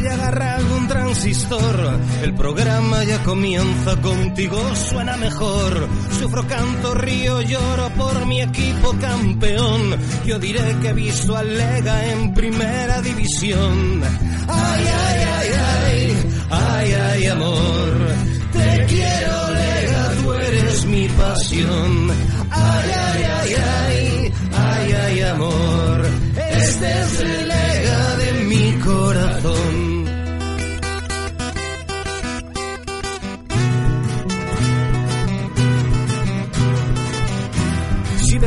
Y agarra algún transistor. El programa ya comienza, contigo suena mejor. Sufro, canto, río, lloro por mi equipo campeón. Yo diré que he visto al Lega en primera división. Ay, ay, ay, ay, ay, ay, amor. Te quiero, Lega, tú eres mi pasión. Ay, ay, ay, ay, ay, ay, amor. Este es el Lega de mi corazón.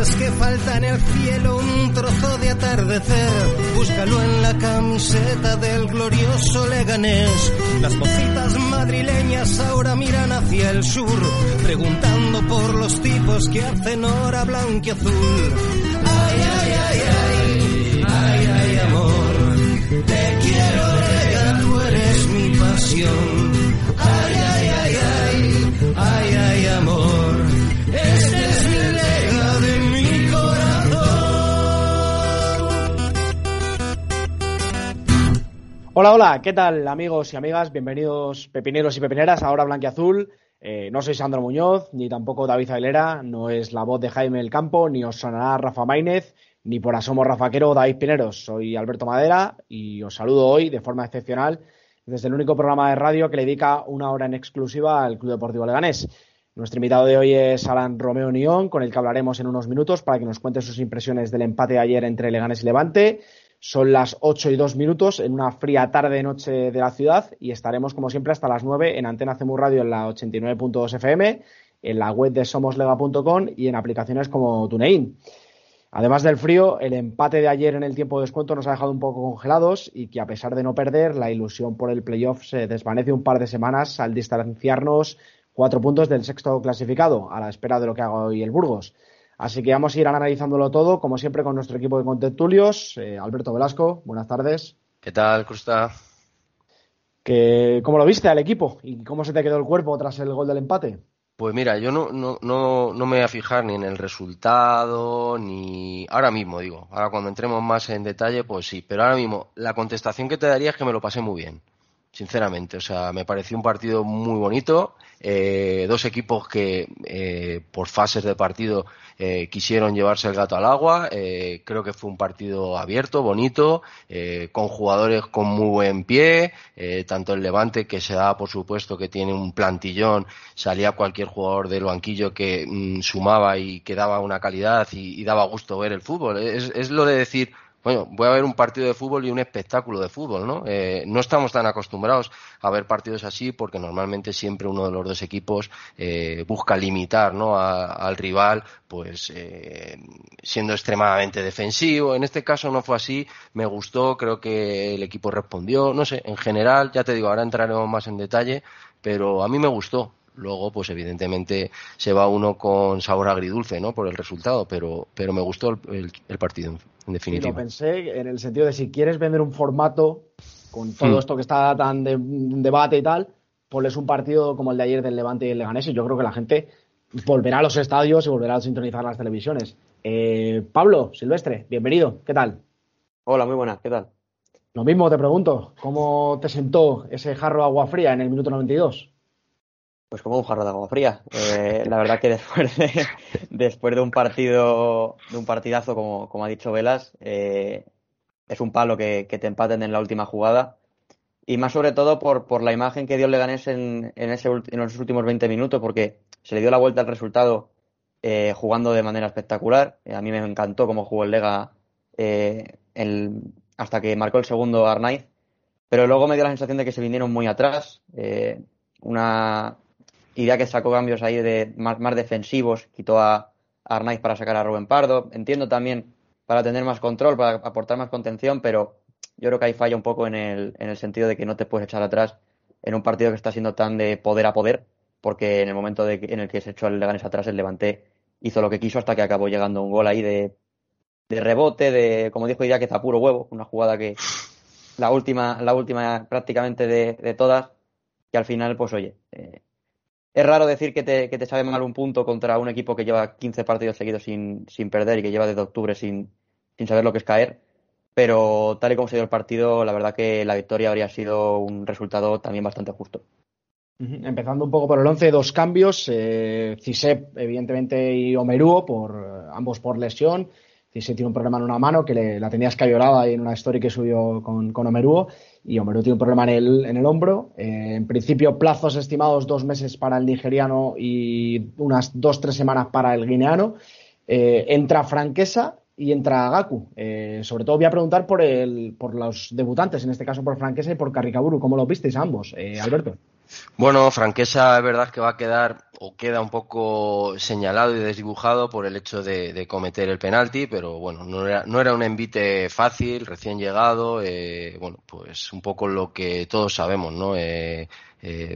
Que falta en el cielo un trozo de atardecer, búscalo en la camiseta del glorioso Leganés. Las mocitas madrileñas ahora miran hacia el sur, preguntando por los tipos que hacen hora blanquiazul. Ay, ay, ay, ay, ay, ay, amor. Te quiero, Lega, tú eres mi pasión. Hola, hola, ¿qué tal amigos y amigas? Bienvenidos pepineros y pepineras a Ahora Blanquiazul. Eh, no soy Sandro Muñoz, ni tampoco David Aguilera, no es la voz de Jaime del Campo, ni os sonará Rafa Maínez, ni por asomo Rafaquero o David Pineros. Soy Alberto Madera y os saludo hoy de forma excepcional desde el único programa de radio que le dedica una hora en exclusiva al Club Deportivo Leganés. Nuestro invitado de hoy es Alan Romeo Nión, con el que hablaremos en unos minutos para que nos cuente sus impresiones del empate de ayer entre Leganés y Levante. Son las 8 y 2 minutos en una fría tarde-noche de la ciudad y estaremos, como siempre, hasta las 9 en Antena CEMU Radio en la 89.2 FM, en la web de somoslega.com y en aplicaciones como TuneIn. Además del frío, el empate de ayer en el tiempo de descuento nos ha dejado un poco congelados y que a pesar de no perder, la ilusión por el playoff se desvanece un par de semanas al distanciarnos cuatro puntos del sexto clasificado, a la espera de lo que haga hoy el Burgos. Así que vamos a ir analizándolo todo, como siempre, con nuestro equipo de contertulios. Eh, Alberto Velasco, buenas tardes. ¿Qué tal, Crusta? Que, ¿Cómo lo viste al equipo? ¿Y cómo se te quedó el cuerpo tras el gol del empate? Pues mira, yo no, no, no, no me voy a fijar ni en el resultado, ni ahora mismo, digo. Ahora cuando entremos más en detalle, pues sí. Pero ahora mismo, la contestación que te daría es que me lo pasé muy bien sinceramente. O sea, me pareció un partido muy bonito. Eh, dos equipos que eh, por fases de partido eh, quisieron llevarse el gato al agua. Eh, creo que fue un partido abierto, bonito, eh, con jugadores con muy buen pie. eh, tanto el Levante, que se da por supuesto que tiene un plantillón, salía cualquier jugador del banquillo que mm, sumaba y que daba una calidad y, y daba gusto ver el fútbol. Es, es lo de decir, bueno, voy a ver un partido de fútbol y un espectáculo de fútbol, ¿no? Eh, no estamos tan acostumbrados a ver partidos así porque normalmente siempre uno de los dos equipos eh, busca limitar, ¿no? Al rival, pues eh, siendo extremadamente defensivo. En este caso no fue así. Me gustó, creo que el equipo respondió. No sé, en general, ya te digo, ahora entraremos más en detalle, pero a mí me gustó. Luego, pues evidentemente se va uno con sabor agridulce, ¿no? Por el resultado, pero, pero me gustó el, el, el partido, en definitiva. Sí, lo pensé en el sentido de si quieres vender un formato con todo Hmm. esto que está tan de un debate y tal, ponles un partido como el de ayer del Levante y el Leganés y yo creo que la gente volverá a los estadios y volverá a sintonizar las televisiones. Eh, Pablo, Silvestre, bienvenido, ¿qué tal? Hola, muy buenas, ¿qué tal? Lo mismo te pregunto, ¿cómo te sentó ese jarro de agua fría en el minuto 92? Pues como un jarro de agua fría. Eh, la verdad que después de, después de un partido, de un partidazo, como, como ha dicho Velas, eh, es un palo que, que, te empaten en la última jugada. Y más sobre todo por, por la imagen que dio el Leganés en, en, ese, en esos últimos 20 minutos, porque se le dio la vuelta al resultado eh, jugando de manera espectacular. A mí me encantó cómo jugó el Lega el, hasta que marcó el segundo Arnaiz. Pero luego me dio la sensación de que se vinieron muy atrás. Una, idea que sacó cambios ahí de más, más defensivos, quitó a, Arnaiz para sacar a Rubén Pardo. Entiendo también para tener más control, para aportar más contención, pero yo creo que ahí falla un poco en el, en el sentido de que no te puedes echar atrás en un partido que está siendo tan de poder a poder, porque en el momento de, en el que se echó el Leganés atrás, el Levante hizo lo que quiso hasta que acabó llegando un gol ahí de, de rebote, de, como dijo que está puro huevo, una jugada que la última, la última prácticamente de, de todas, que al final, pues oye, eh, es raro decir que te, que te sabe mal un punto contra un equipo que lleva 15 partidos seguidos sin, sin perder y que lleva desde octubre sin, sin saber lo que es caer. Pero tal y como se dio el partido, la verdad que la victoria habría sido un resultado también bastante justo. Empezando un poco por el 11, dos cambios. Eh, Cisep, evidentemente, y Omeruo, por, ambos por lesión. Cisep tiene un problema en una mano que le, la tenía escabiolada en una story que subió con, con Omeruo y Omeru tiene un problema en el, en el hombro. Eh, en principio, plazos estimados dos meses para el nigeriano y unas dos, tres semanas para el guineano. Eh, entra Franquesa y entra Gaku. Eh, sobre todo voy a preguntar por, el, por los debutantes, en este caso por Franquesa y por Carricaburu. ¿Cómo lo visteis ambos, Alberto? Bueno, Franquesa es verdad que va a quedar o queda un poco señalado y desdibujado por el hecho de, cometer el penalti, pero bueno, no era, no era un envite fácil, recién llegado, eh, bueno, pues un poco lo que todos sabemos, ¿no? Eh, eh,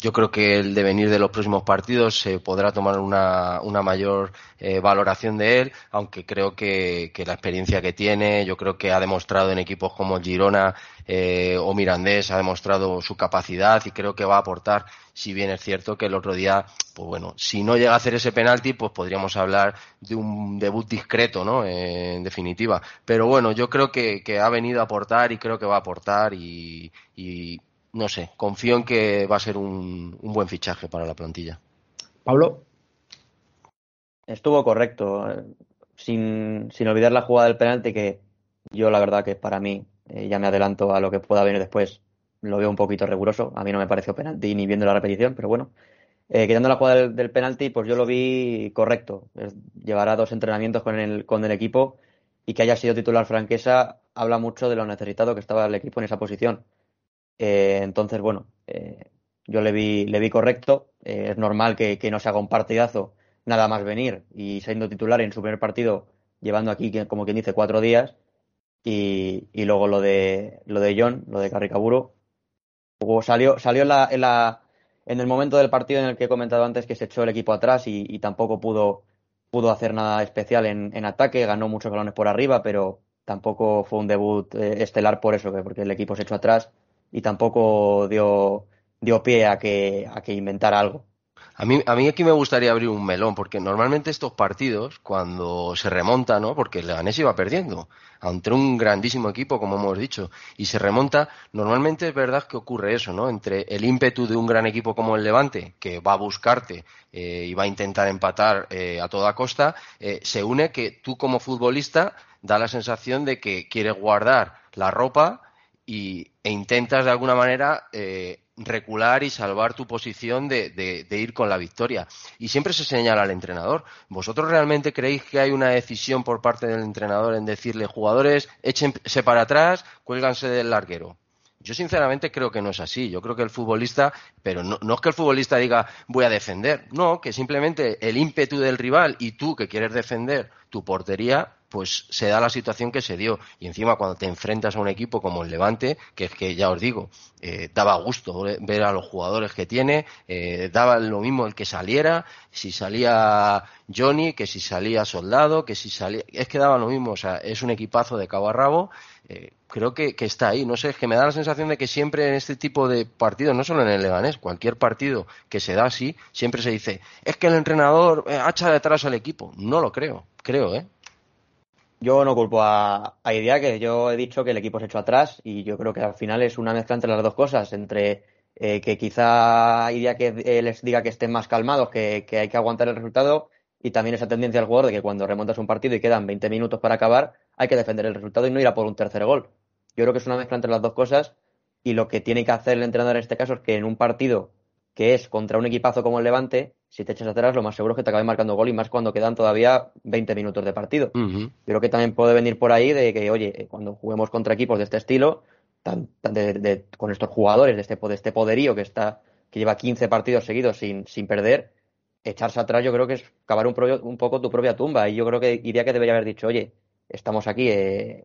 yo creo que el devenir de los próximos partidos se podrá tomar una, una mayor eh, valoración de él, aunque creo que, que, la experiencia que tiene, yo creo que ha demostrado en equipos como Girona eh, o Mirandés, ha demostrado su capacidad y creo que va a aportar, si bien es cierto que el otro día, pues bueno, si no llega a hacer ese penalti, pues podríamos hablar de un debut discreto, ¿no? en definitiva. Pero bueno, yo creo que, que, ha venido a aportar y creo que va a aportar y, y no sé, confío en que va a ser un, buen fichaje para la plantilla. Pablo. Estuvo correcto, sin, sin olvidar la jugada del penalti, que yo la verdad que para mí, eh, ya me adelanto a lo que pueda venir después, lo veo un poquito riguroso. A mí no me pareció penalti ni viendo la repetición, pero bueno. Eh, quitando la jugada del, penalti, pues yo lo vi correcto. llevará dos entrenamientos con el, con el equipo y que haya sido titular franquesa habla mucho de lo necesitado que estaba el equipo en esa posición. Eh, entonces, bueno, eh, yo le vi, le vi correcto. Eh, es normal que, no se haga un partidazo nada más venir y siendo titular en su primer partido, llevando aquí, como quien dice, cuatro días. Y, y luego lo de, lo de John, lo de Carricaburo. Salió, salió en, la, en, la, en el momento del partido en el que he comentado antes que se echó el equipo atrás y, tampoco pudo, pudo hacer nada especial en, en, ataque. Ganó muchos balones por arriba, pero tampoco fue un debut estelar por eso, porque el equipo se echó atrás y tampoco dio, dio pie a que, a que inventara algo. A mí, a mí aquí me gustaría abrir un melón, porque normalmente estos partidos, cuando se remonta, ¿no? Porque el Leganés iba perdiendo ante un grandísimo equipo, como hemos dicho, y se remonta, normalmente es verdad que ocurre eso, ¿no? Entre el ímpetu de un gran equipo como el Levante, que va a buscarte eh, y va a intentar empatar eh, a toda costa, eh, se une que tú como futbolista da la sensación de que quieres guardar la ropa y, e intentas de alguna manera eh, recular y salvar tu posición de, de, ir con la victoria. Y siempre se señala al entrenador. ¿Vosotros realmente creéis que hay una decisión por parte del entrenador en decirle jugadores, échense para atrás, cuélganse del larguero? Yo sinceramente creo que no es así. Yo creo que el futbolista, pero no, no, es que el futbolista diga voy a defender, no, que simplemente el ímpetu del rival y tú que quieres defender tu portería, pues se da la situación que se dio. Y encima cuando te enfrentas a un equipo como el Levante, que es que ya os digo, eh, daba gusto ver a los jugadores que tiene, eh, daba lo mismo el que saliera, si salía Johnny, que si salía Soldado, que si salía... Es que daba lo mismo, o sea, es un equipazo de cabo a rabo. Eh, creo que, está ahí. No sé, es que me da la sensación de que siempre en este tipo de partidos, no solo en el Leganés, cualquier partido que se da así, siempre se dice, es que el entrenador hacha detrás al equipo. No lo creo, creo, ¿eh? Yo no culpo a, a Idea, que yo he dicho que el equipo se echó atrás y yo creo que al final es una mezcla entre las dos cosas, entre eh, que quizá Idea que eh, les diga que estén más calmados, que, que, hay que aguantar el resultado y también esa tendencia del jugador de que cuando remontas un partido y quedan 20 minutos para acabar, hay que defender el resultado y no ir a por un tercer gol. Yo creo que es una mezcla entre las dos cosas y lo que tiene que hacer el entrenador en este caso es que en un partido que es contra un equipazo como el Levante, si te echas atrás, lo más seguro es que te acabe marcando gol y más cuando quedan todavía 20 minutos de partido. Creo que también puede venir por ahí de que, oye, cuando juguemos contra equipos de este estilo, tan, con estos jugadores, de este, de este poderío que está, que lleva 15 partidos seguidos sin, sin perder, echarse atrás yo creo que es cavar un, un poco tu propia tumba. Y yo creo que iría que debería haber dicho, oye, estamos aquí eh,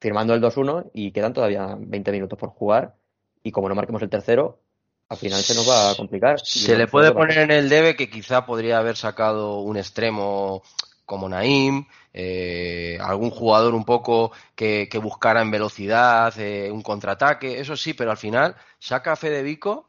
firmando el 2-1 y quedan todavía 20 minutos por jugar. Y como no marquemos el tercero, al final se nos va a complicar. Se le puede poner en el debe que quizá podría haber sacado un extremo como Naim, eh, algún jugador un poco que, buscara en velocidad, eh, un contraataque, eso sí, pero al final saca a Federico,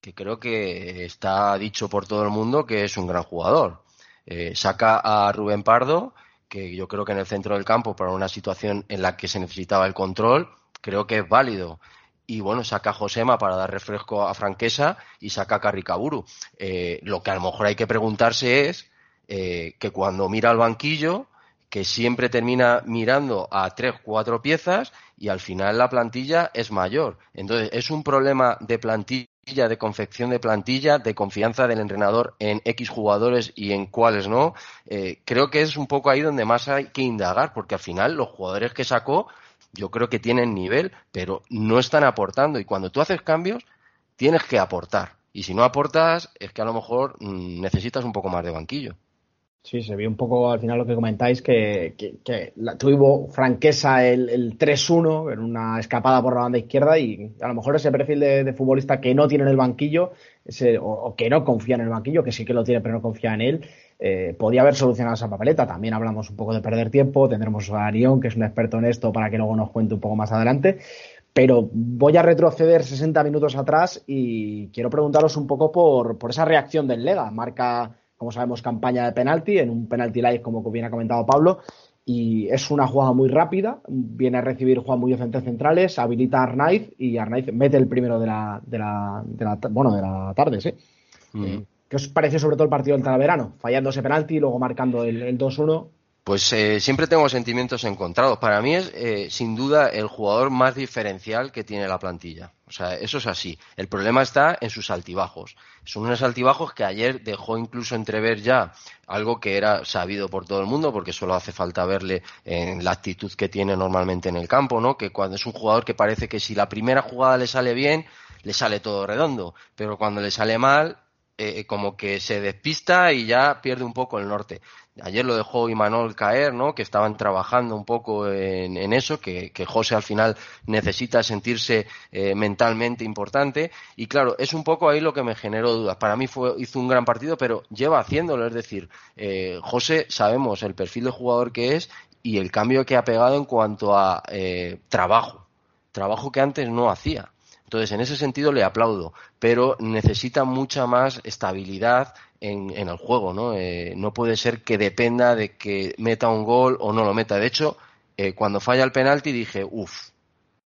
que creo que está dicho por todo el mundo que es un gran jugador. Eh, saca a Rubén Pardo, que yo creo que en el centro del campo, para una situación en la que se necesitaba el control, creo que es válido y bueno, saca a Josema para dar refresco a Franquesa y saca a Carricaburu. Eh, lo que a lo mejor hay que preguntarse es eh, que cuando mira al banquillo, que siempre termina mirando a tres, cuatro piezas y al final la plantilla es mayor. Entonces, es un problema de plantilla, de confección de plantilla, de confianza del entrenador en X jugadores y en cuáles no. Eh, creo que es un poco ahí donde más hay que indagar, porque al final los jugadores que sacó yo creo que tienen nivel, pero no están aportando. Y cuando tú haces cambios, tienes que aportar. Y si no aportas, es que a lo mejor mm, necesitas un poco más de banquillo. Sí, se vio un poco al final lo que comentáis, que, que, tuvo franqueza el, el 3-1 en una escapada por la banda izquierda y a lo mejor ese perfil de, futbolista que no tiene en el banquillo ese, o, que no confía en el banquillo, que sí que lo tiene pero no confía en él, eh, podía haber solucionado esa papeleta. También hablamos un poco de perder tiempo, tendremos a Arión, que es un experto en esto, para que luego nos cuente un poco más adelante. Pero voy a retroceder 60 minutos atrás y quiero preguntaros un poco por, por esa reacción del Lega. Marca como sabemos, campaña de penalti, en un penalti live, como bien ha comentado Pablo, y es una jugada muy rápida, viene a recibir Juan Muñoz entre centrales, habilita a Arnaiz y Arnaiz mete el primero de la, de la, de la bueno, de la tarde, sí. Mm. ¿Qué os pareció sobre todo el partido del Talaverano? Fallando ese penalti y luego marcando el, el 2-1. Pues eh, siempre tengo sentimientos encontrados. Para mí es, eh, sin duda, el jugador más diferencial que tiene la plantilla. O sea, eso es así. El problema está en sus altibajos. Son unos altibajos que ayer dejó incluso entrever ya algo que era sabido por todo el mundo, porque solo hace falta verle en la actitud que tiene normalmente en el campo, ¿no? Que cuando es un jugador que parece que si la primera jugada le sale bien, le sale todo redondo, pero cuando le sale mal, eh, como que se despista y ya pierde un poco el norte. Ayer lo dejó Imanol caer, ¿no? Que estaban trabajando un poco en, eso, que, José al final necesita sentirse eh, mentalmente importante. Y claro, es un poco ahí lo que me generó dudas. Para mí fue, hizo un gran partido, pero lleva haciéndolo. Es decir, eh, José sabemos el perfil de jugador que es y el cambio que ha pegado en cuanto a eh, trabajo. Trabajo que antes no hacía. Entonces, en ese sentido le aplaudo, pero necesita mucha más estabilidad en, el juego, ¿no? Eh, no puede ser que dependa de que meta un gol o no lo meta. De hecho, eh, cuando falla el penalti dije, uff,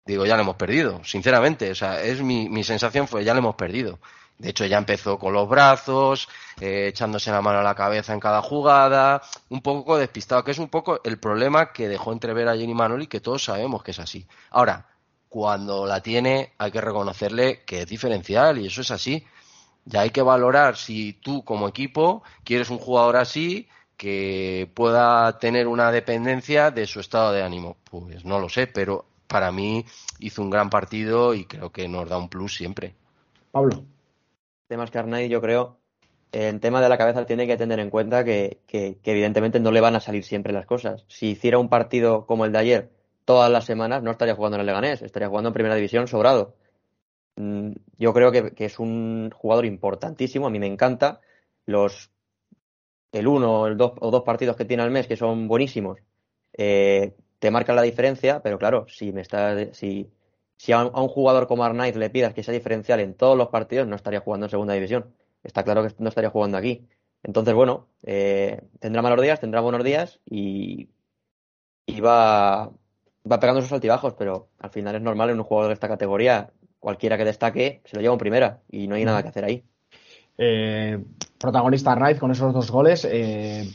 digo, ya lo hemos perdido, sinceramente. O sea, es mi, mi sensación fue, ya lo hemos perdido. De hecho, ya empezó con los brazos, eh, echándose la mano a la cabeza en cada jugada, un poco despistado, que es un poco el problema que dejó entrever a Jenny Manoli, que todos sabemos que es así. Ahora, cuando la tiene, hay que reconocerle que es diferencial y eso es así. Ya hay que valorar si tú como equipo quieres un jugador así que pueda tener una dependencia de su estado de ánimo. Pues no lo sé, pero para mí hizo un gran partido y creo que nos da un plus siempre. Pablo. Temas que yo creo, en tema de la cabeza tiene que tener en cuenta que, que, evidentemente no le van a salir siempre las cosas. Si hiciera un partido como el de ayer todas las semanas, no estaría jugando en el Leganés, estaría jugando en Primera División sobrado. Mm, yo creo que, es un jugador importantísimo, a mí me encanta. Los el uno el dos, o dos partidos que tiene al mes, que son buenísimos, eh, te marcan la diferencia, pero claro, si me está, si, si a, un, jugador como Arnaiz le pidas que sea diferencial en todos los partidos, no estaría jugando en segunda división. Está claro que no estaría jugando aquí. Entonces, bueno, eh, tendrá malos días, tendrá buenos días y, y va, va pegando sus altibajos, pero al final es normal en un jugador de esta categoría cualquiera que destaque se lo lleva en primera y no hay nada que hacer ahí. Eh, protagonista Arnaiz con esos dos goles. Eh,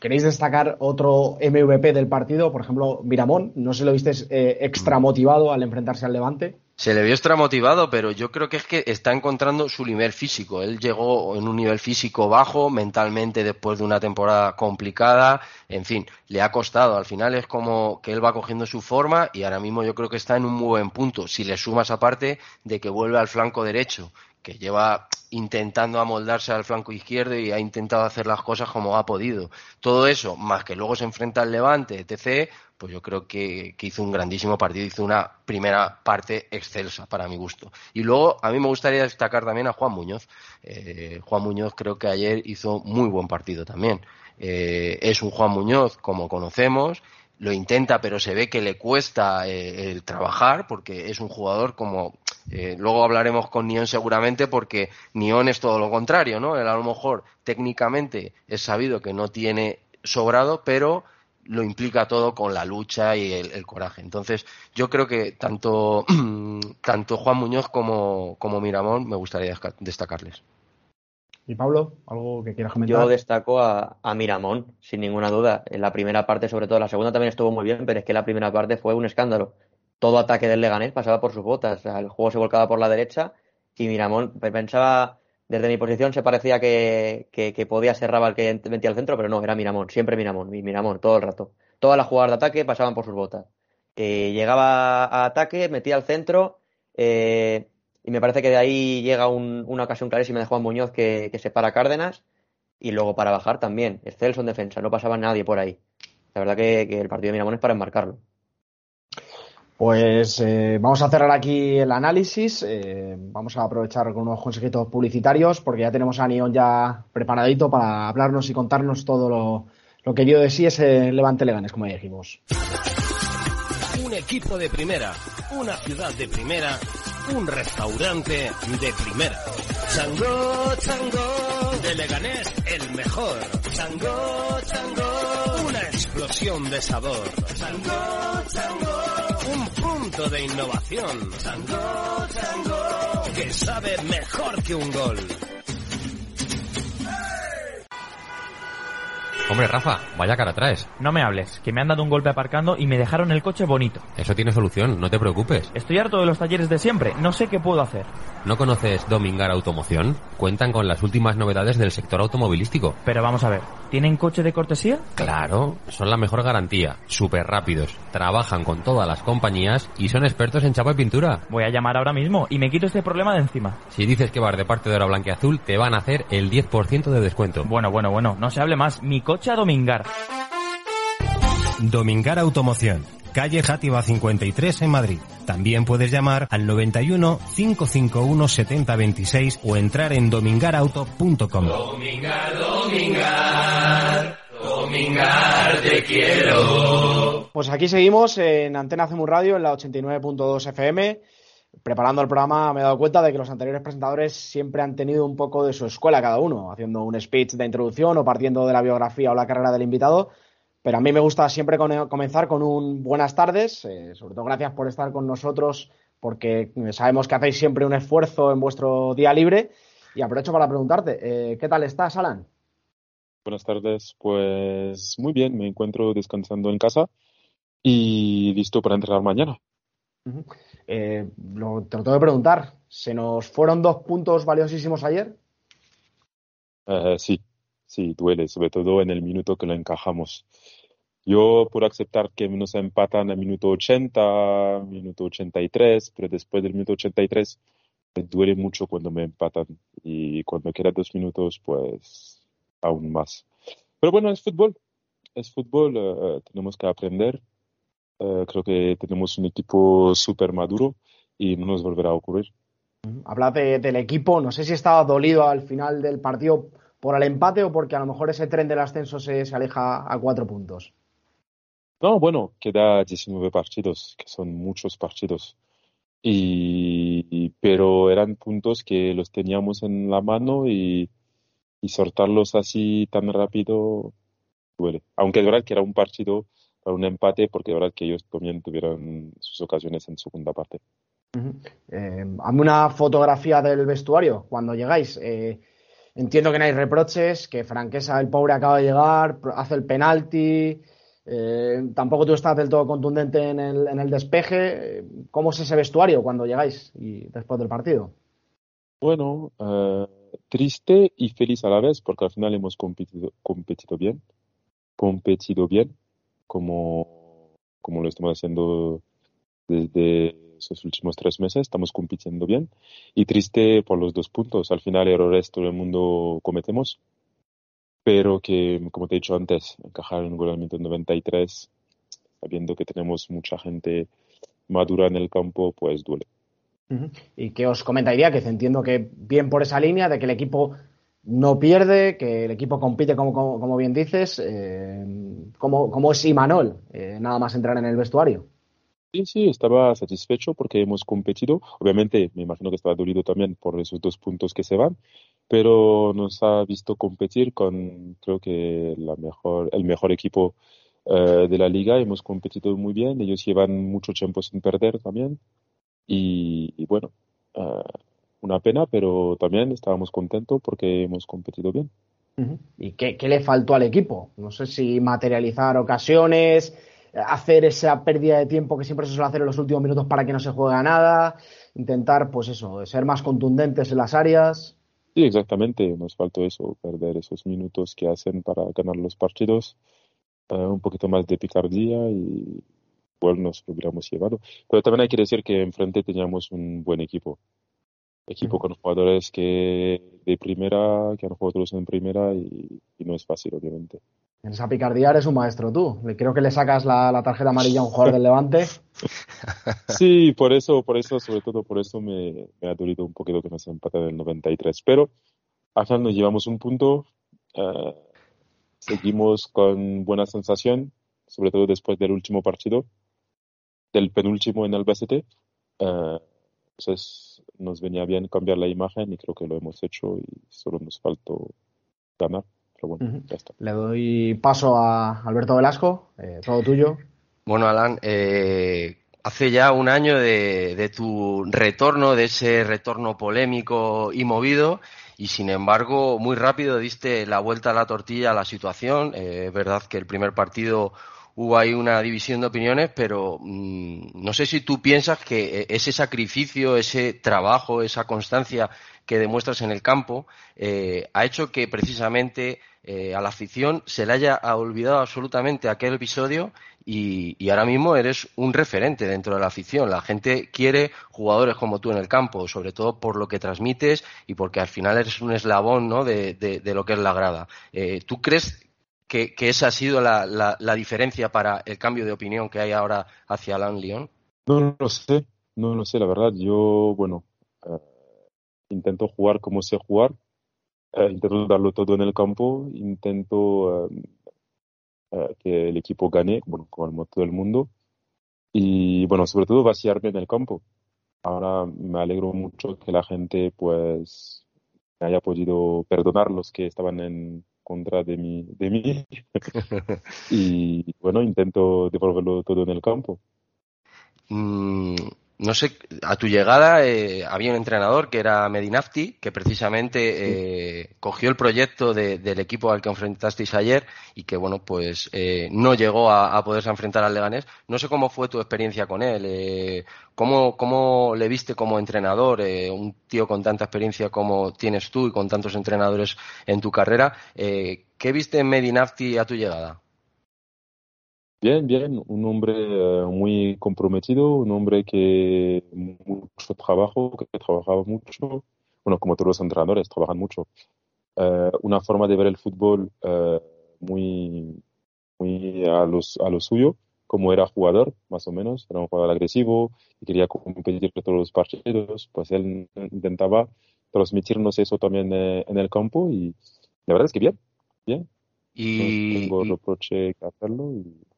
¿Queréis destacar otro MVP del partido? Por ejemplo, Miramón. No sé si lo viste eh, extra motivado al enfrentarse al Levante. Se le vio extra motivado, pero yo creo que es que está encontrando su nivel físico. Él llegó en un nivel físico bajo, mentalmente después de una temporada complicada. En fin, le ha costado. Al final es como que él va cogiendo su forma y ahora mismo yo creo que está en un muy buen punto. Si le sumas aparte de que vuelve al flanco derecho, que lleva intentando amoldarse al flanco izquierdo y ha intentado hacer las cosas como ha podido. Todo eso, más que luego se enfrenta al Levante, etc., pues yo creo que, hizo un grandísimo partido, hizo una primera parte excelsa para mi gusto. Y luego a mí me gustaría destacar también a Juan Muñoz. Eh, Juan Muñoz creo que ayer hizo muy buen partido también. Eh, es un Juan Muñoz como conocemos lo intenta, pero se ve que le cuesta eh, el trabajar porque es un jugador como eh, luego hablaremos con Nion seguramente porque Nion es todo lo contrario, ¿no? Él a lo mejor técnicamente es sabido que no tiene sobrado, pero lo implica todo con la lucha y el, coraje. Entonces, yo creo que tanto, tanto Juan Muñoz como, como Miramón me gustaría destacarles. Y Pablo, ¿algo que quieras comentar? Yo destaco a, Miramón, sin ninguna duda. En la primera parte, sobre todo, la segunda también estuvo muy bien, pero es que la primera parte fue un escándalo. Todo ataque del Leganés pasaba por sus botas. el juego se volcaba por la derecha y Miramón pensaba, desde mi posición, se parecía que, podía ser Raval que metía al centro, pero no, era Miramón, siempre Miramón, Miramón, todo el rato. Todas las jugadas de ataque pasaban por sus botas. Llegaba a ataque, metía al centro. Eh, y me parece que de ahí llega una ocasión clarísima de Juan Muñoz que, que separa Cárdenas y luego para bajar también. Excelso en defensa, no pasaba nadie por ahí. La verdad que, el partido de Miramón es para enmarcarlo. Pues eh, vamos a cerrar aquí el análisis. Eh, vamos a aprovechar con unos consejitos publicitarios porque ya tenemos a Nion ya preparadito para hablarnos y contarnos todo lo, lo que dio de sí ese Levante Leganes, como ya dijimos. Un equipo de primera, una ciudad de primera un restaurante de primera. Chango, chango, de Leganés el mejor. Chango, chango, una explosión de sabor. Chango, chango, de innovación. Chango, chango, que sabe mejor que un gol. Hombre, Rafa, vaya cara traes. No me hables, que me han dado un golpe aparcando y me dejaron el coche bonito. Eso tiene solución, no te preocupes. Estoy harto de los talleres de siempre, no sé qué puedo hacer. ¿No conoces Domingar Automoción? Cuentan con las últimas novedades del sector automovilístico. Pero vamos a ver, ¿tienen coche de cortesía? Claro, son la mejor garantía, súper rápidos, trabajan con todas las compañías y son expertos en chapa y pintura. Voy a llamar ahora mismo y me quito este problema de encima. Si dices que vas de parte de Hora Azul, te van a hacer el 10% de descuento. Bueno, bueno, bueno, no se hable más. Mi coche a Domingar. Domingar Automoción calle Játiva 53 en Madrid. También puedes llamar al 91 551 7026 o entrar en domingarauto.com. Domingar, Domingar, Domingar, te quiero. Pues aquí seguimos en Antena Cemu Radio en la 89.2 FM. Preparando el programa me he dado cuenta de que los anteriores presentadores siempre han tenido un poco de su escuela cada uno, haciendo un speech de introducción o partiendo de la biografía o la carrera del invitado pero a mí me gusta siempre comenzar con un buenas tardes, eh, sobre todo gracias por estar con nosotros, porque sabemos que hacéis siempre un esfuerzo en vuestro día libre. Y aprovecho para preguntarte, eh, ¿qué tal estás, Alan? Buenas tardes, pues muy bien, me encuentro descansando en casa y listo para entrenar mañana. Eh, lo, te lo tengo que preguntar, ¿se nos fueron dos puntos valiosísimos ayer? sí, sí, duele, sobre todo en el minuto que lo encajamos. Yo puedo aceptar que nos empatan en el minuto 80, minuto 83, pero después del minuto 83 me duele mucho cuando me empatan y cuando quedan dos minutos, pues aún más. Pero bueno, es fútbol, es fútbol, eh, tenemos que aprender. Eh, creo que tenemos un equipo súper maduro y no nos volverá a ocurrir. Habla del equipo, no sé si estaba dolido al final del partido por el empate o porque a lo mejor ese tren del ascenso se, aleja a cuatro puntos? No, bueno, queda 19 partidos, que son muchos partidos. Y, pero eran puntos que los teníamos en la mano y, y soltarlos así tan rápido duele. Aunque es verdad que era un partido para un empate, porque es verdad que ellos también tuvieron sus ocasiones en segunda parte. Eh, hazme una fotografía del vestuario cuando llegáis. Eh, Entiendo que no hay reproches, que Franquesa, el pobre, acaba de llegar, hace el penalti. Eh, tampoco tú estás del todo contundente en el, en el despeje. ¿Cómo es ese vestuario cuando llegáis y después del partido? Bueno, triste y feliz a la vez, porque al final hemos competido, competido bien, competido bien, como, como lo estamos haciendo desde esos últimos tres meses, estamos compitiendo bien y triste por los dos puntos. Al final errores todo el mundo cometemos, pero que, como te he dicho antes, encajar en un gol al minuto 93, sabiendo que tenemos mucha gente madura en el campo, pues duele. ¿Y qué os comentaría? Que entiendo que bien por esa línea de que el equipo no pierde, que el equipo compite como, como, bien dices. Eh, ¿cómo, es Imanol? Eh, nada más entrar en el vestuario. Sí, sí, estaba satisfecho porque hemos competido. Obviamente, me imagino que estaba dolido también por esos dos puntos que se van, pero nos ha visto competir con, creo que la mejor, el mejor equipo eh, de la liga. Hemos competido muy bien. Ellos llevan mucho tiempo sin perder también. Y, bueno, uh, una pena, pero también estábamos contentos porque hemos competido bien. ¿Y qué, le faltó al equipo? No sé si materializar ocasiones, hacer esa pérdida de tiempo que siempre se suele hacer en los últimos minutos para que no se juegue nada, intentar, pues eso, ser más contundentes en las áreas. Sí, exactamente, nos faltó eso, perder esos minutos que hacen para ganar los partidos, eh, un poquito más de picardía y bueno, nos lo hubiéramos llevado. Pero también hay que decir que enfrente teníamos un buen equipo equipo con jugadores que de primera, que han jugado todos en primera y, no es fácil, obviamente. En esa picardía eres un maestro tú. Creo que le sacas la, tarjeta amarilla a un jugador del Levante. Sí, por eso, por eso, sobre todo por eso me, ha dolido un poquito que nos empaten el 93. Pero al final nos llevamos un punto. Eh, seguimos con buena sensación, sobre todo después del último partido, del penúltimo en Albacete. Uh, entonces nos venía bien cambiar la imagen y creo que lo hemos hecho y solo nos faltó ganar. Pero bueno, ya está. Le doy paso a Alberto Velasco, eh, todo tuyo. Bueno, Alan, eh, hace ya un año de, tu retorno, de ese retorno polémico y movido, y sin embargo, muy rápido diste la vuelta a la tortilla a la situación. Eh, es verdad que el primer partido hubo ahí una división de opiniones, pero mm, no sé si tú piensas que ese sacrificio, ese trabajo, esa constancia que demuestras en el campo eh, ha hecho que precisamente eh, a la afición se le haya olvidado absolutamente aquel episodio y, ahora mismo eres un referente dentro de la afición. La gente quiere jugadores como tú en el campo, sobre todo por lo que transmites y porque al final eres un eslabón ¿no? de, lo que es la grada. Eh, ¿Tú crees que, esa ha sido la, la, diferencia para el cambio de opinión que hay ahora hacia Alain Lyon? No, lo sé, no lo sé, la verdad. Yo, bueno, eh, intento jugar como sé jugar, eh, intento darlo todo en el campo, intento eh, que el equipo gane, bueno, como todo el mundo, y bueno, sobre todo vaciarme en el campo. Ahora me alegro mucho que la gente, pues, haya podido perdonar los que estaban en, contra de mí, de mí. y bueno, intento devolverlo todo en el campo. Mm, no sé, a tu llegada eh, había un entrenador que era Medinafti, que precisamente eh, cogió el proyecto del equipo al que enfrentasteis ayer y que, bueno, pues eh, no llegó a, poderse enfrentar al Leganés. No sé cómo fue tu experiencia con él, cómo, cómo le viste como entrenador, un tío con tanta experiencia como tienes tú y con tantos entrenadores en tu carrera. ¿Qué viste en Medinafti a tu llegada? Bien, bien, un hombre eh, muy comprometido, un hombre que mucho trabajo, que trabajaba mucho, bueno, como todos los entrenadores, trabajan mucho. Eh, una forma de ver el fútbol eh, muy, muy a, los, a lo suyo, como era jugador, más o menos, era un jugador agresivo y quería competir todos los partidos, pues él intentaba transmitirnos eso también en el campo y la verdad es que bien, bien. Y, no tengo reproche que hacerlo y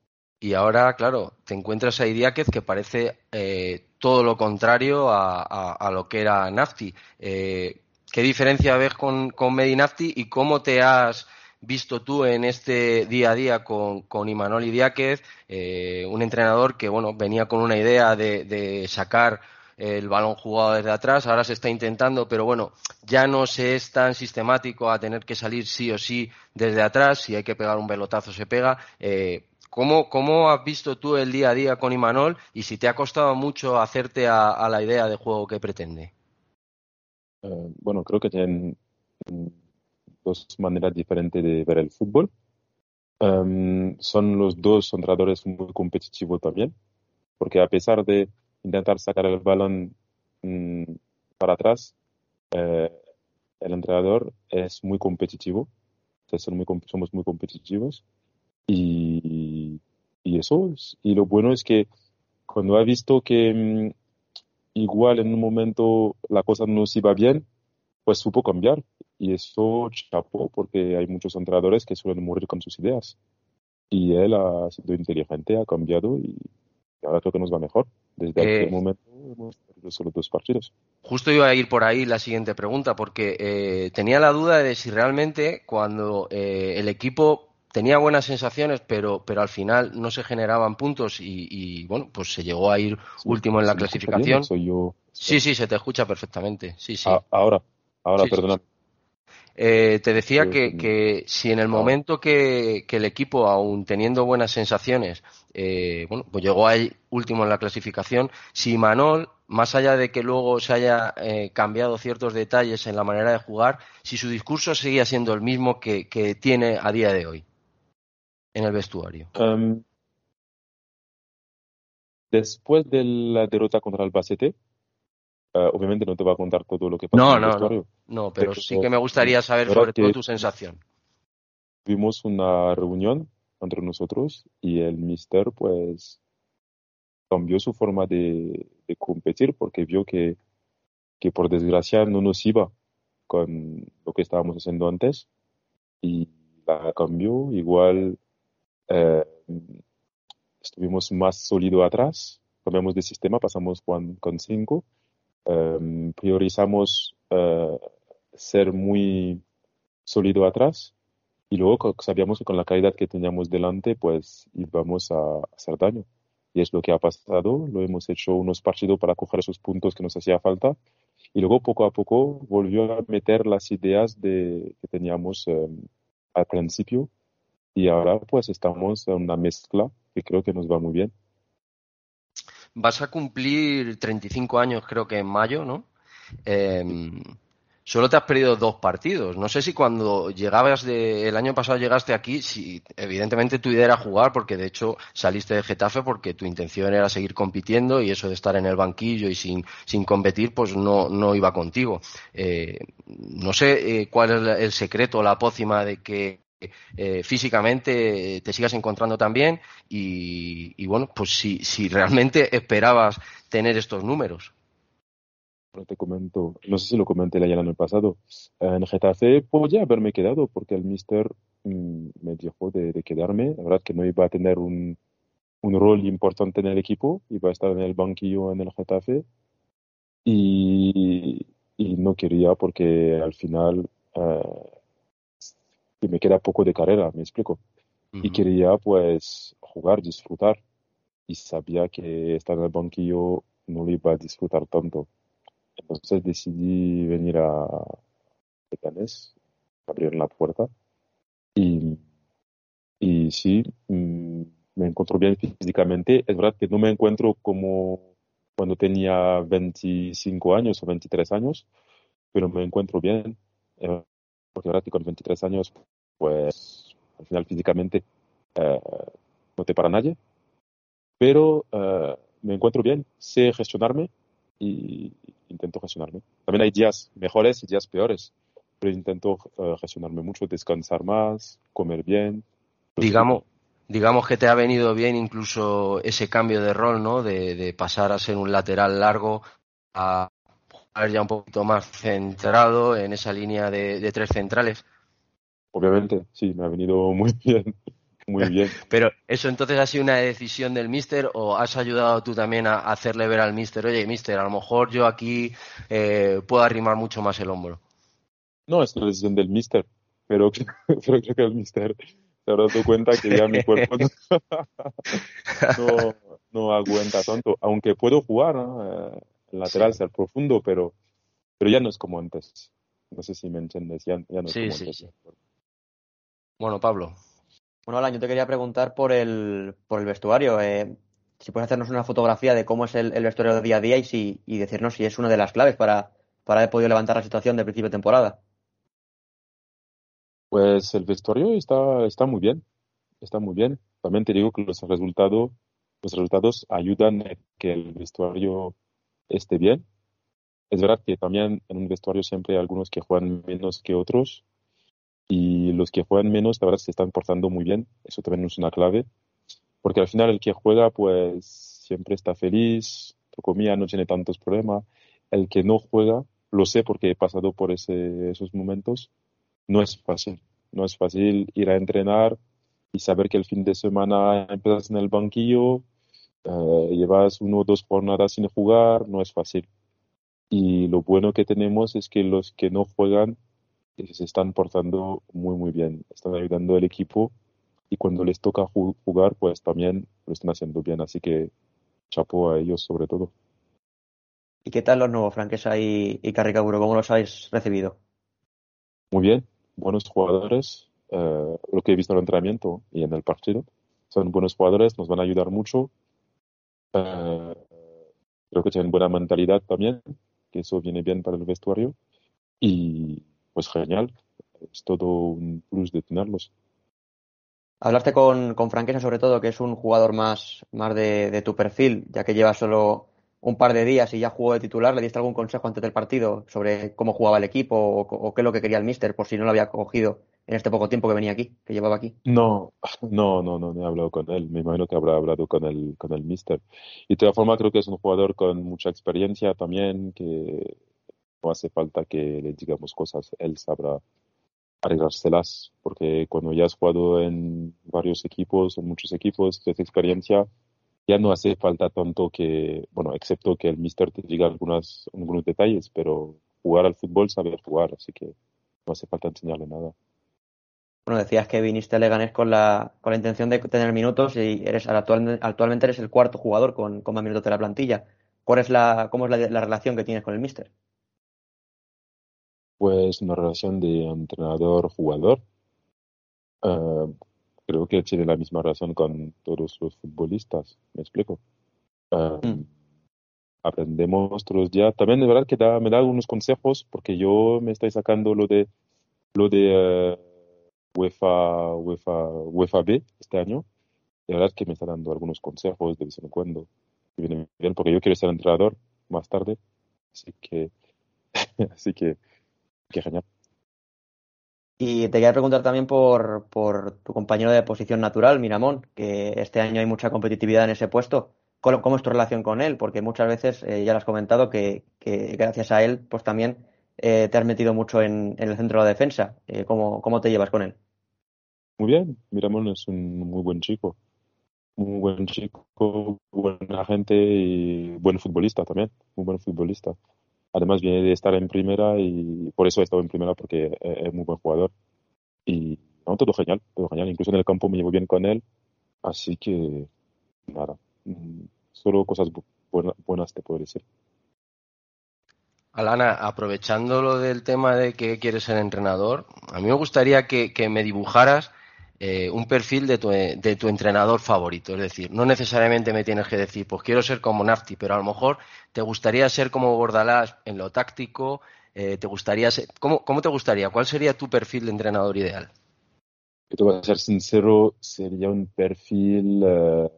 y ahora, claro, te encuentras a Idiáquez que parece eh, todo lo contrario a, lo que era Nafti. Eh, ¿Qué diferencia ves con, con Medinafti y cómo te has visto tú en este día a día con, con Imanol Idiáquez, eh, un entrenador que bueno venía con una idea de, de sacar el balón jugado desde atrás, ahora se está intentando, pero bueno, ya no se es tan sistemático a tener que salir sí o sí desde atrás, si hay que pegar un pelotazo se pega. Eh, ¿Cómo, ¿Cómo, has visto tú el día a día con Imanol y si te ha costado mucho hacerte a, la idea de juego que pretende? Eh, bueno, creo que tienen dos maneras diferentes de ver el fútbol. Em, son los dos entrenadores muy competitivos también, porque a pesar de intentar sacar el balón mm, para atrás, eh, el entrenador es muy competitivo, muy, somos muy competitivos y, y eso es. Y lo bueno es que cuando ha visto que mm, igual en un momento la cosa no se iba bien, pues supo cambiar. Y eso chapó porque hay muchos entrenadores que suelen morir con sus ideas. Y él ha sido inteligente, ha cambiado y ahora creo que nos va mejor. Desde eh, aquel momento hemos perdido solo dos partidos. Justo iba a ir por ahí la siguiente pregunta, porque eh, tenía la duda de si realmente cuando eh, el equipo tenía buenas sensaciones, pero, pero al final no se generaban puntos y, bueno, pues se llegó a ir último en la clasificación. Sí, sí, se te escucha perfectamente. Sí, sí. Ah, ahora, ahora, perdona. Eh, te decía que, que, si en el momento que, el equipo, aún teniendo buenas sensaciones, eh, bueno, pues llegó ahí último en la clasificación, si Manol, más allá de que luego se haya eh, cambiado ciertos detalles en la manera de jugar, si su discurso seguía siendo el mismo que tiene a día de hoy en el vestuario? Em, después de la derrota contra el Bacete, eh, obviamente no te voy a contar todo lo que pasó en el vestuario. No, no, pero, sí que me gustaría saber sobre todo tu sensación. Tuvimos una reunión entre nosotros y el mister pues cambió su forma de, competir porque vio que, que por desgracia no nos iba con lo que estábamos haciendo antes y la cambió igual eh, estuvimos más sólido atrás, cambiamos de sistema, pasamos con, con cinco, em, priorizamos eh, ser muy sólido atrás. Y luego sabíamos que con la calidad que teníamos delante pues íbamos a hacer daño. Y es lo que ha pasado, lo hemos hecho unos partidos para coger esos puntos que nos hacía falta. Y luego poco a poco volvió a meter las ideas de, que teníamos em, al principio y ahora pues estamos en una mezcla que creo que nos va muy bien. Vas a cumplir 35 años creo que en mayo, ¿no? Em, solo te has perdido dos partidos. No sé si cuando llegabas de, el año pasado llegaste aquí, si evidentemente tu idea era jugar, porque de hecho saliste de Getafe porque tu intención era seguir compitiendo y eso de estar en el banquillo y sin, sin competir, pues no, no iba contigo. Eh, no sé eh, cuál es el secreto, la pócima de que eh, físicamente te sigas encontrando también y, y bueno, pues si, si realmente esperabas tener estos números. No te comento, no sé si lo comenté el año pasado. En Getafe podía haberme quedado porque el mister mm, me dijo de, quedarme. La verdad que no iba a tener un, un, rol importante en el equipo, iba a estar en el banquillo en el Getafe. Y, y no quería porque al final uh, y me queda poco de carrera, me explico. Y quería pues jugar, disfrutar. Y sabía que estar en el banquillo no lo iba a disfrutar tanto. Entonces decidí venir a Titanes, abrir la puerta. Y, y sí, mm, me encuentro bien físicamente. Es verdad que no me encuentro como cuando tenía 25 años o 23 años, pero me encuentro bien. Eh, porque ahora con 23 años, pues al final físicamente eh, no te para nadie, pero eh, me encuentro bien, sé gestionarme y intento gestionarme. También hay días mejores y días peores, pero intento eh, gestionarme mucho, descansar más, comer bien. Digamos, digamos que te ha venido bien incluso ese cambio de rol, ¿no? De, de pasar a ser un lateral largo a ya un poquito más centrado en esa línea de, tres centrales. Obviamente, sí, me ha venido muy bien. Muy bien. Pero eso entonces ha sido una decisión del mister o has ayudado tú también a hacerle ver al mister, oye, mister, a lo mejor yo aquí eh, puedo arrimar mucho más el hombro. No, es una decisión del mister, pero, creo que el mister se habrá dado cuenta que ya mi cuerpo no, no, aguanta tanto, aunque puedo jugar, ¿no? Lateral, ser profundo, pero, pero ya no es como antes. No sé si me entiendes, ya, no es como antes. Bueno, Pablo. Bueno, Alan, yo te quería preguntar por el, por el vestuario. Eh, si puedes hacernos una fotografía de cómo es el, vestuario de día a día y, si, y decirnos si es una de las claves para, para haber podido levantar la situación de principio de temporada. Pues el vestuario está, está muy bien, está muy bien. También te digo que los resultados los resultados ayudan a que el vestuario esté bien. Es verdad que también en un vestuario siempre hay algunos que juegan menos que otros y los que juegan menos, la verdad, se están portando muy bien. Eso también es una clave, porque al final el que juega, pues siempre está feliz, comida no tiene tantos problemas. El que no juega, lo sé porque he pasado por ese, esos momentos, no es fácil. No es fácil ir a entrenar y saber que el fin de semana empiezas en el banquillo, eh, llevas uno o dos jornadas sin jugar, no es fácil. Y lo bueno que tenemos es que los que no juegan eh, se están portando muy, muy bien. Están ayudando al equipo y cuando les toca jugar, pues también lo están haciendo bien. Así que chapo a ellos sobre todo. ¿Y qué tal los nuevos, Franquesa y, y Carricaburo? ¿Cómo los habéis recibido? Muy bien, buenos jugadores. Eh, lo que he visto en el entrenamiento y en el partido. Son buenos jugadores, nos van a ayudar mucho. Eh, creo que tienen buena mentalidad también, que eso viene bien para el vestuario. Y pues genial, es todo un plus de tenerlos. Hablaste con, con Franquesa sobre todo, que es un jugador más, más de, de, tu perfil, ya que lleva solo un par de días y ya jugó de titular. ¿Le diste algún consejo antes del partido sobre cómo jugaba el equipo o, o qué es lo que quería el míster, por si no lo había cogido en este poco tiempo que venía aquí, que llevaba aquí? No, no, no, no, no he hablado con él. Me imagino que habrá hablado con el, con el míster. Y de todas formas creo que es un jugador con mucha experiencia también, que no hace falta que le digamos cosas. Él sabrá arreglárselas, porque cuando ya has jugado en varios equipos, en muchos equipos, tienes experiencia, ya no hace falta tanto que, bueno, excepto que el míster te diga algunas, algunos detalles, pero jugar al fútbol sabe jugar, así que no hace falta enseñarle nada. Bueno, decías que viniste a Leganés con la, con la intención de tener minutos y eres actual, actualmente eres el cuarto jugador con, con más minutos de la plantilla. ¿Cuál es la, ¿Cómo es la, la relación que tienes con el míster? Pues una relación de entrenador-jugador. Uh, creo que tiene la misma relación con todos los futbolistas. ¿Me explico? Uh, mm. Aprendemos todos los días. También de verdad que da, me da algunos consejos porque yo me estoy sacando lo de lo de uh, UEFA, UEFA, UEFA B este año. De verdad que me está dando algunos consejos de vez en cuando. Porque yo quiero ser entrenador más tarde. Así que, así que, que genial. Y te quería preguntar también por, por tu compañero de posición natural, Miramón, que este año hay mucha competitividad en ese puesto. ¿Cómo, cómo es tu relación con él? Porque muchas veces, eh, ya lo has comentado, que, que, gracias a él, pues también eh, te has metido mucho en, en, el centro de la defensa. Eh, ¿cómo, ¿Cómo te llevas con él? Muy bien, Miramón es un muy buen chico. Muy buen chico, buena gente y buen futbolista también. Muy buen futbolista. Además viene de estar en primera y por eso he estado en primera porque es muy buen jugador. Y no, todo genial, todo genial. Incluso en el campo me llevo bien con él. Así que nada, solo cosas buenas te puedo decir. Alana, aprovechando lo del tema de que quieres ser entrenador, a mí me gustaría que, me dibujaras eh, un perfil de tu, de tu, entrenador favorito. Es decir, no necesariamente me tienes que decir, pues quiero ser como Nafti, pero a lo mejor te gustaría ser como Bordalás en lo táctico, eh, te gustaría ser, ¿cómo, ¿cómo, te gustaría? ¿Cuál sería tu perfil de entrenador ideal? Yo te voy a ser sincero, sería un perfil uh,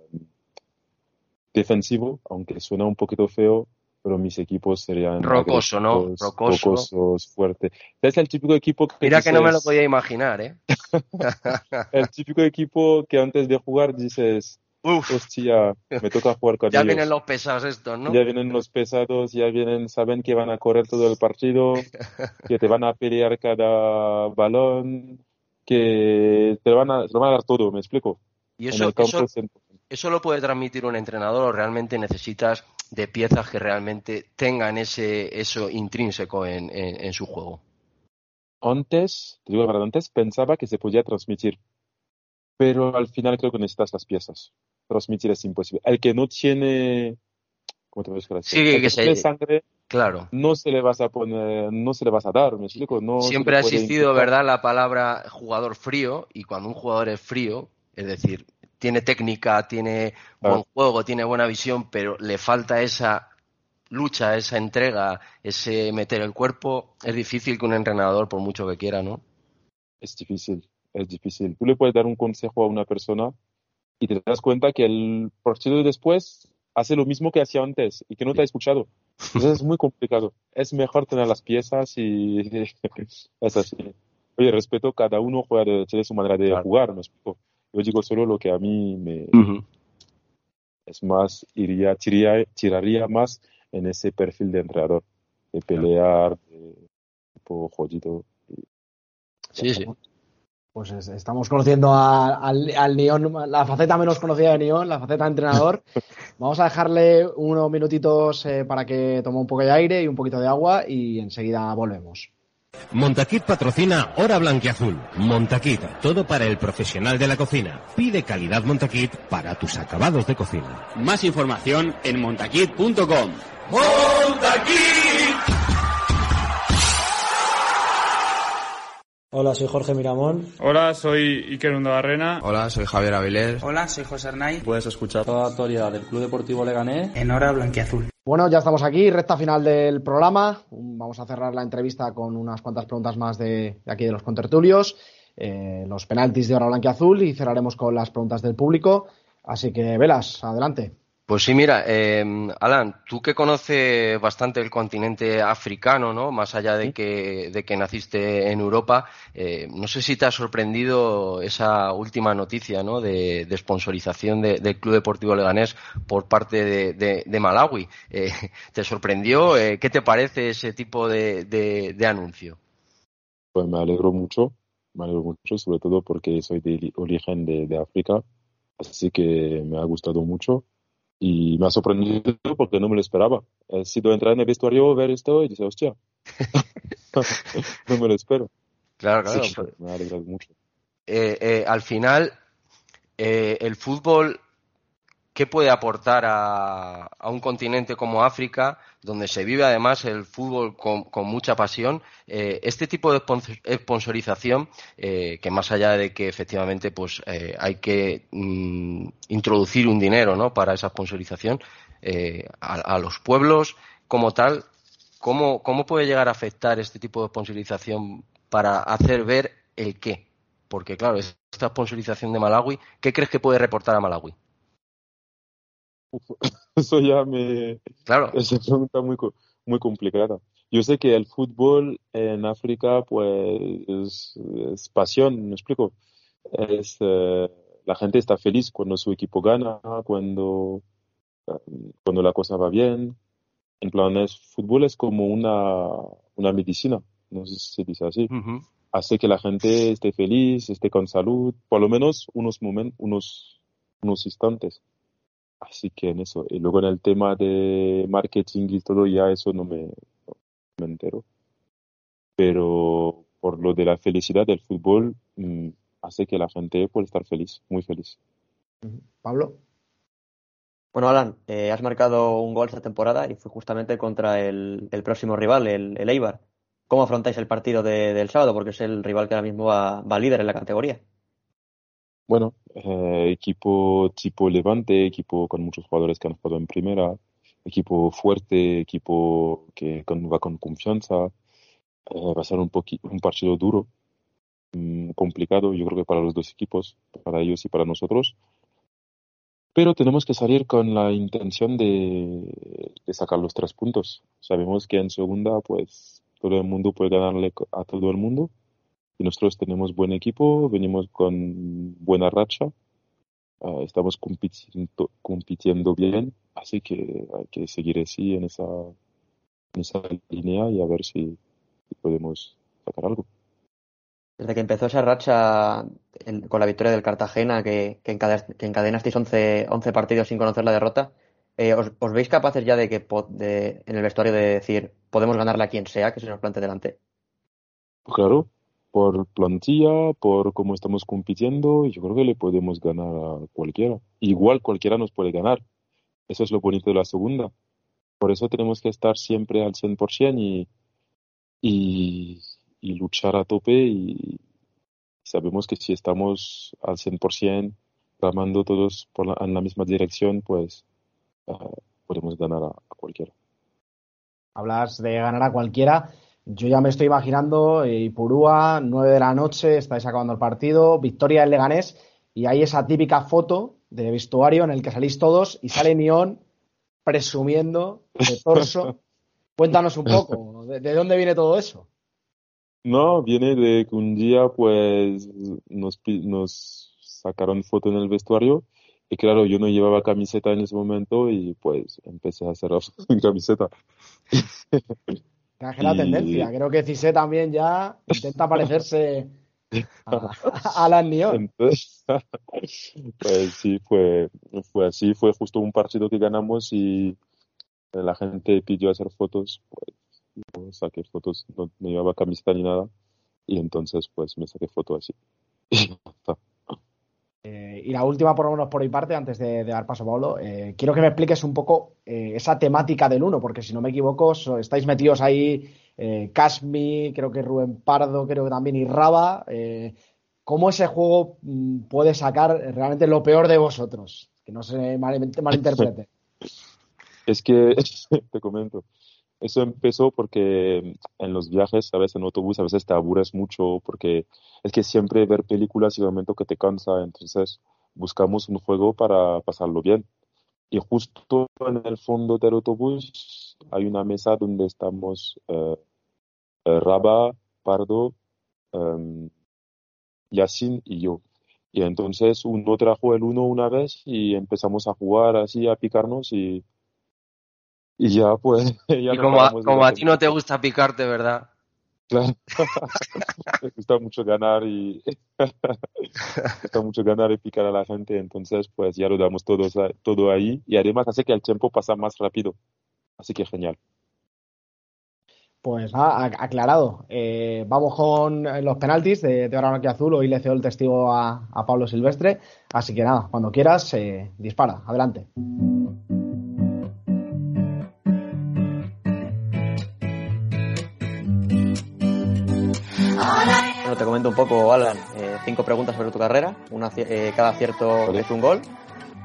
defensivo, aunque suena un poquito feo, pero mis equipos serían rocoso, ¿no? Rocoso. rocosos, fuerte. Es el típico equipo que Mira dices... que no me lo podía imaginar, ¿eh? el típico equipo que antes de jugar dices, Uf. hostia, me toca jugar con ya ellos. vienen los pesados estos, ¿no? Ya vienen los pesados, ya vienen, saben que van a correr todo el partido, que te van a pelear cada balón, que te van a, te van a dar todo, ¿me explico? Y eso, eso, eso lo puede transmitir un entrenador o realmente necesitas de piezas que realmente tengan ese eso intrínseco en, en, en su juego. Antes, te digo la verdad, antes pensaba que se podía transmitir, pero al final creo que necesitas las piezas. Transmitir es imposible. El que no tiene, ¿cómo te voy a decir? Sí, el que, que se... tiene sangre, claro. no se le vas a poner, no se le vas a dar, me explico. No Siempre ha existido. ¿verdad?, la palabra jugador frío y cuando un jugador es frío, es decir, tiene técnica, tiene buen juego, tiene buena visión, pero le falta esa lucha, esa entrega, ese meter el cuerpo, es difícil que un entrenador, por mucho que quiera, ¿no? Es difícil, es difícil. Tú le puedes dar un consejo a una persona, y te das cuenta que el partido después hace lo mismo que hacía antes y que no te ha escuchado. Entonces es muy complicado. Es mejor tener las piezas y es así. Oye, respeto, cada uno juega de, su manera de jugar, me explico. Yo digo solo lo que a mí me... Es más, iría, tiraría, tiraría más en ese perfil de entrenador, de pelear, de tipo jodido. Sí, sí. Pues estamos conociendo al, al Neon, la faceta menos conocida de Neon, la faceta de entrenador. Vamos a dejarle unos minutitos eh, para que tome un poco de aire y un poquito de agua y enseguida volvemos. Montaquit patrocina Hora Blanquiazul. Montaquit, todo para el profesional de la cocina. Pide calidad Montaquit para tus acabados de cocina. Más información en montaquit.com. ¡Montaquit! Hola, soy Jorge Miramón. Hola, soy Iker Barrena. Hola, soy Javier Avilés. Hola, soy José Arnay. Puedes escuchar toda la actualidad del Club Deportivo Leganés en Hora Blanquiazul. Bueno, ya estamos aquí, recta final del programa. Vamos a cerrar la entrevista con unas cuantas preguntas más de, aquí de los contertulios, eh, los penaltis de Hora Blanquiazul y cerraremos con las preguntas del público. Así que, Velas, adelante. Pues sí, mira, eh, Alan, tú que conoces bastante el continente africano, ¿no? Más allá de que, de que naciste en Europa, eh, no sé si te ha sorprendido esa última noticia, ¿no? De, de sponsorización del Club Deportivo Leganés por parte de, Malawi. Eh, ¿Te sorprendió? Eh, ¿Qué te parece ese tipo de, de, anuncio? Pues me alegro mucho, me alegro mucho, sobre todo porque soy de origen de África, así que me ha gustado mucho y me ha sorprendido porque no me lo esperaba. He sido entrar en el vestuario, ver esto y decir, hostia, no me lo espero. Claro, claro. Pues me ha alegrado mucho. Eh, eh, al final, eh, el fútbol ¿qué puede aportar a, un continente como África, donde se vive además el fútbol con, mucha pasión? Eh, este tipo de sponsorización, eh, que más allá de que efectivamente pues eh, hay que mm, introducir un dinero ¿no? para esa sponsorización, a, los pueblos como tal, ¿cómo, ¿cómo puede llegar a afectar este tipo de sponsorización para hacer ver el qué? Porque claro, esta sponsorización de Malawi, ¿qué crees que puede reportar a Malawi? eso ya me... Claro. Es una pregunta muy, muy complicada. Yo sé que el fútbol en África, pues, es, pasión, ¿me explico? Es, eh, la gente está feliz cuando su equipo gana, cuando, cuando la cosa va bien. En plan, el fútbol es como una, una medicina, no sé si se dice así. Hace que la gente esté feliz, esté con salud, por lo menos unos momentos, unos, unos instantes. Así que en eso. Y luego en el tema de marketing y todo, ya eso no me, me entero. Pero por lo de la felicidad del fútbol, mm, hace que la gente pueda estar feliz, muy feliz. Pablo. Bueno, Alan, eh, has marcado un gol esta temporada y fue justamente contra el, próximo rival, el, el, Eibar. ¿Cómo afrontáis el partido del sábado? Porque es el rival que ahora mismo va líder en la categoría. Bueno, eh, equipo tipo Levante, equipo con muchos jugadores que han jugado en primera, equipo fuerte, equipo que va con confianza. Eh, va a ser un, un partido duro, mm, complicado, yo creo que para los dos equipos, para ellos y para nosotros. Pero tenemos que salir con la intención de sacar los tres puntos. Sabemos que en segunda, pues todo el mundo puede ganarle a todo el mundo y nosotros tenemos buen equipo, venimos con buena racha, ah, estamos compitiendo, compitiendo, bien, así que hay que seguir así en esa, en esa línea y a ver si, podemos sacar algo. Desde que empezó esa racha con la victoria del Cartagena, que, que, encadenasteis 11, 11, partidos sin conocer la derrota, eh, os, veis capaces ya de que de, en el vestuario de decir podemos ganarle a quien sea que se nos plante delante? Claro, por plantilla, por cómo estamos compitiendo, yo creo que le podemos ganar a cualquiera. Igual cualquiera nos puede ganar. Eso es lo bonito de la segunda. Por eso tenemos que estar siempre al 100% y, y, y luchar a tope y sabemos que si estamos al 100% ramando todos por en la misma dirección, pues ah, podemos ganar a cualquiera. Hablas de ganar a cualquiera. Yo ya me estoy imaginando eh, Ipurúa, 9 de la noche, estáis acabando el partido, victoria del Leganés, y hay esa típica foto de vestuario en el que salís todos y sale Neon presumiendo de torso. Cuéntanos un poco, ¿de, de dónde viene todo eso? No, viene de que un día pues nos, nos sacaron foto en el vestuario y claro, yo no llevaba camiseta en ese momento y pues empecé a hacer mi camiseta. Que es la Y- tendencia. Creo que Cise también ya intenta parecerse a, a Neon. Entonces, pues sí, fue, fue así, fue justo un partido que ganamos y la gente pidió hacer fotos, pues saqué fotos, no, no llevaba camiseta ni nada y entonces pues me saqué foto así. Eh, y la última, por lo menos por mi parte, antes de, de dar paso a Pablo, eh, quiero que me expliques un poco eh, esa temática del uno, porque si no me equivoco, so- estáis metidos ahí, Casmi, creo que Rubén Pardo, creo que también y Raba. ¿Cómo ese juego mm, puede sacar realmente lo peor de vosotros? Que no se mal- malinterprete. Es que, te comento, eso empezó porque en los viajes, ¿sabes? En autobús a veces te aburres mucho porque es que siempre ver películas y un momento que te cansa, entonces buscamos un juego para pasarlo bien. Y justo en el fondo del autobús hay una mesa donde estamos eh, eh, Raba, Pardo, em, Yassin y yo. Y entonces uno trajo el uno una vez y empezamos a jugar así, a picarnos y, y ya pues... Ya Y no como a, como a ti no te gusta picarte, ¿verdad? Claro. Me gusta mucho ganar y me gusta mucho ganar y picar a la gente, entonces pues ya lo damos todo, todo ahí y además hace que el tiempo pasa más rápido. Así que genial. Pues nada, ac- aclarado. Eh, vamos con los penaltis de, de Ahora Azul. Hoy le cedo el testigo a, a Pablo Silvestre. Así que nada, cuando quieras, eh, dispara. Adelante. Comento un poco, Alan. eh, cinco preguntas sobre tu carrera. Una, eh, cada acierto Vale. es un gol.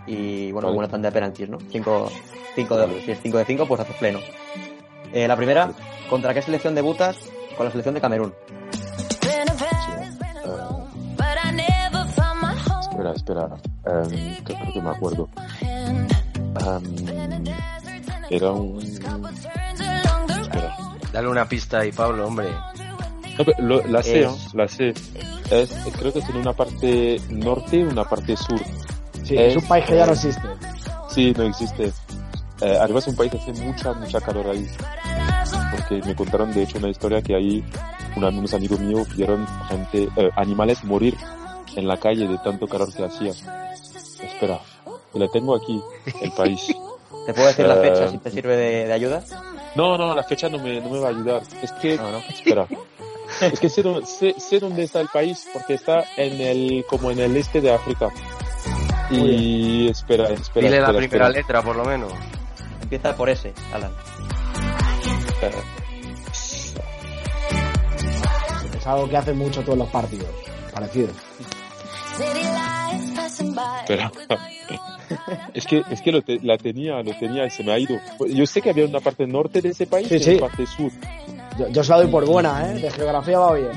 Y bueno, Vale. una tanda de penaltis, ¿no? Cinco, cinco de, si es 5 de 5, pues haces pleno. Eh, la primera, ¿contra qué selección debutas? Con la selección de Camerún. Espera, espera. Em, que creo que me acuerdo. Em, era un... Espera. Dale una pista ahí, Pablo, hombre. No, pero lo- la sé, Es- la sé. Es, creo que tiene una parte norte y una parte sur. Sí, es un país que ya no eh, existe. Sí, no existe. Eh, además es un país que hace mucha, mucha calor ahí. Porque me contaron de hecho una historia que ahí una- unos amigos míos vieron gente, eh, animales morir en la calle de tanto calor que hacía. Espera, la tengo aquí, el país. ¿Te puedo decir la Eh, fecha si te sirve de, de ayuda? No, no, la fecha no me, no me va a ayudar. Es que, No, no. espera. Es que sé, dónde- sé, sé dónde está el país porque está en el, como en el este de África. Y espera, espera. Dile la primera espera. letra, por lo menos. Empieza por ese, Alan. Es algo que hace mucho todos los partidos. Parecido. Espera. Es que, es que lo te- la tenía, lo tenía y se me ha ido. Yo sé que había una parte norte de ese país Sí, y sí. una parte sur. Yo, yo se la doy por buena, ¿eh? De geografía va bien.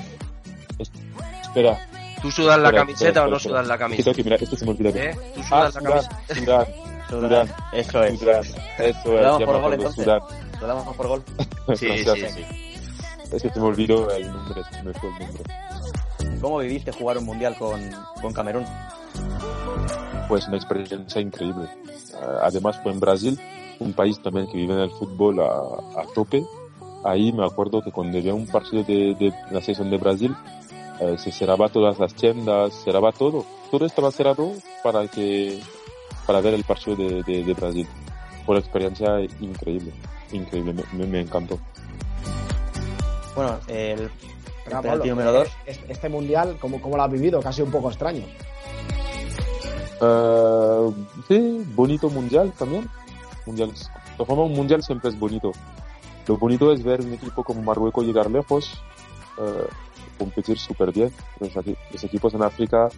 Espera. ¿Tú sudas la espera, camiseta espera, o no espera. sudas la que mirar, esto se me olvidó. ¿Eh? ¿Tú Ah, sudas la camisa? Sudán, Sudán, Eso es. Sudán. Eso ¿Lo es, damos ya por gol entonces? ¿Lo damos por gol? Sí, sí, sí. Es que se me olvidó el nombre, se me fue el nombre. ¿Cómo viviste jugar un mundial con, con Camerún? Pues una experiencia increíble. Eh, además fue en Brasil, un país también que vive en el fútbol a, a tope. Ahí me acuerdo que cuando había un partido de, de la selección de Brasil, eh, se cerraba todas las tiendas, cerraba todo. Todo estaba cerrado para que para ver el partido de, de, de Brasil. Fue una experiencia increíble, increíble, me, me- encantó. Bueno, el, el penalti Pablo, número 2. es- Este mundial, ¿cómo, ¿cómo lo has vivido? Casi un poco extraño. Eh, sí, bonito mundial también. Mundial, de forma, un mundial siempre es bonito. Lo bonito es ver un equipo como Marruecos llegar lejos, eh, competir súper bien. Los, los equipos en África,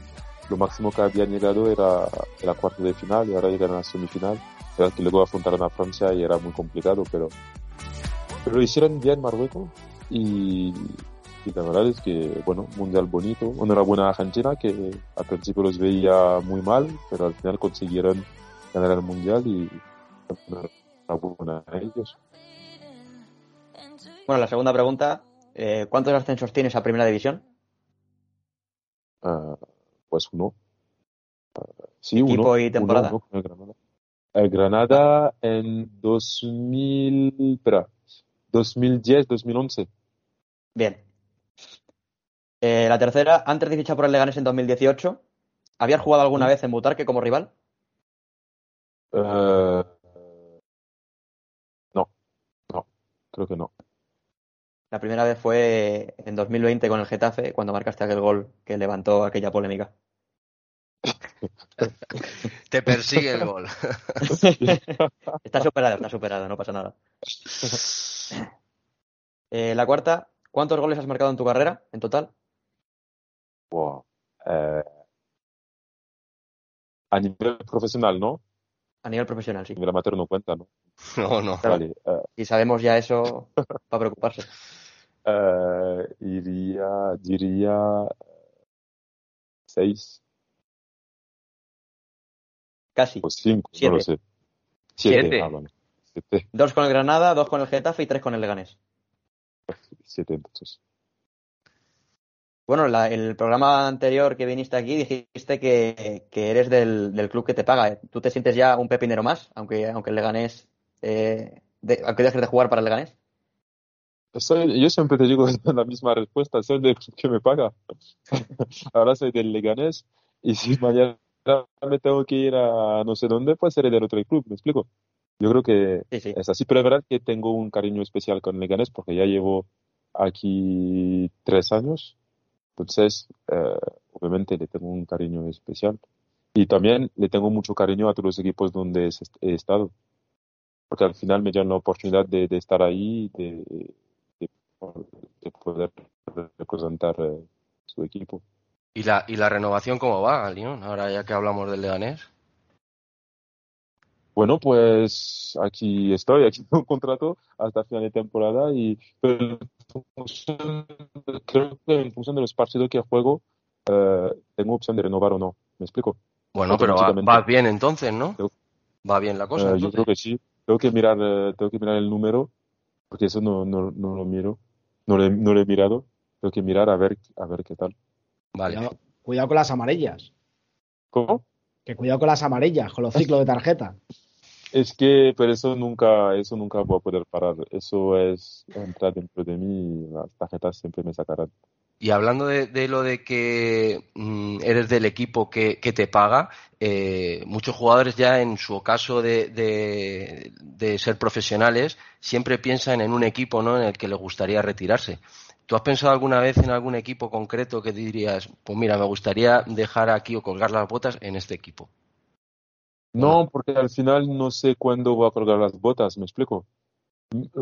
lo máximo que habían llegado era la cuarto de final y ahora llegan a la semifinal. Verdad que luego afrontaron a Francia y era muy complicado, pero, pero lo hicieron bien Marruecos y, Y la verdad es que, bueno, mundial bonito. Enhorabuena a Argentina, que al principio los veía muy mal, pero al final consiguieron ganar el mundial y enhorabuena a ellos. Bueno, la segunda pregunta, eh, ¿cuántos ascensos tienes a Primera División? Ah, pues uno. Ah, sí, ¿Equipo uno. y temporada? uno, uno con el Granada. En 2000, espera, 2010, 2011. Bien. Eh, la tercera, antes de fichar por el Leganés en 2018, ¿habías jugado alguna vez en Butarque como rival? Eh, no, no, creo que no. La primera vez fue en 2020 con el Getafe, cuando marcaste aquel gol que levantó aquella polémica. Te persigue el gol. está superado, está superado, no pasa nada. Eh, la cuarta, ¿cuántos goles has marcado en tu carrera en total? Wow. Eh, a nivel profesional, ¿no? A nivel profesional, sí. A nivel amateur no cuenta, ¿no? No, no. Vale. eh, Y sabemos ya eso para preocuparse. Eh, iría, diría seis Casi. o cinco, Siete. no lo sé. Siete. Siete. Ah, vale. Siete, Dos con el Granada, dos con el Getafe y tres con el Leganés. siete entonces. Bueno, la- el programa anterior que viniste aquí dijiste que, que eres del, del club que te paga. ¿Tú te sientes ya un pepinero más, aunque, aunque el Leganés, eh, de- aunque dejes de jugar para el Leganés? Soy- yo siempre te digo la misma respuesta, soy del club que me paga. Ahora soy del Leganés y si mañana me tengo que ir a no sé dónde, pues seré del otro club, ¿me explico? Yo creo que Sí, sí. es así, pero es verdad que tengo un cariño especial con Leganés porque ya llevo aquí tres años, entonces eh, obviamente le tengo un cariño especial y también le tengo mucho cariño a todos los equipos donde he estado, porque al final me dan la oportunidad de, de estar ahí, de, de, de poder representar eh, su equipo. ¿Y la, ¿Y la renovación cómo va, León? Ahora ya que hablamos del Leganés. Bueno, pues aquí estoy, aquí tengo un contrato hasta final de temporada y pero creo que en función de los partidos que juego eh, tengo opción de renovar o no. ¿Me explico? Bueno, pero va, bien entonces, ¿no? Va bien la cosa. Eh, yo creo que sí. Tengo que mirar, eh, tengo que mirar el número porque eso no, no, no lo miro, no lo, he- no lo he mirado. Tengo que mirar a ver, a ver qué tal. Vale. Cuidado, cuidado con las amarillas. ¿Cómo? Que cuidado con las amarillas, con los ciclos de tarjeta. Es que, pero eso nunca, eso nunca voy a poder parar. Eso es entrar dentro de mí y las tarjetas siempre me sacarán. Y hablando de, lo de que mm, eres del equipo que, que te paga, eh, muchos jugadores ya en su caso de, de, de ser profesionales siempre piensan en un equipo ¿no? en el que les gustaría retirarse. ¿Tú has pensado alguna vez en algún equipo concreto que dirías, pues mira, me gustaría dejar aquí o colgar las botas en este equipo? No, porque al final no sé cuándo voy a colgar las botas, ¿me explico?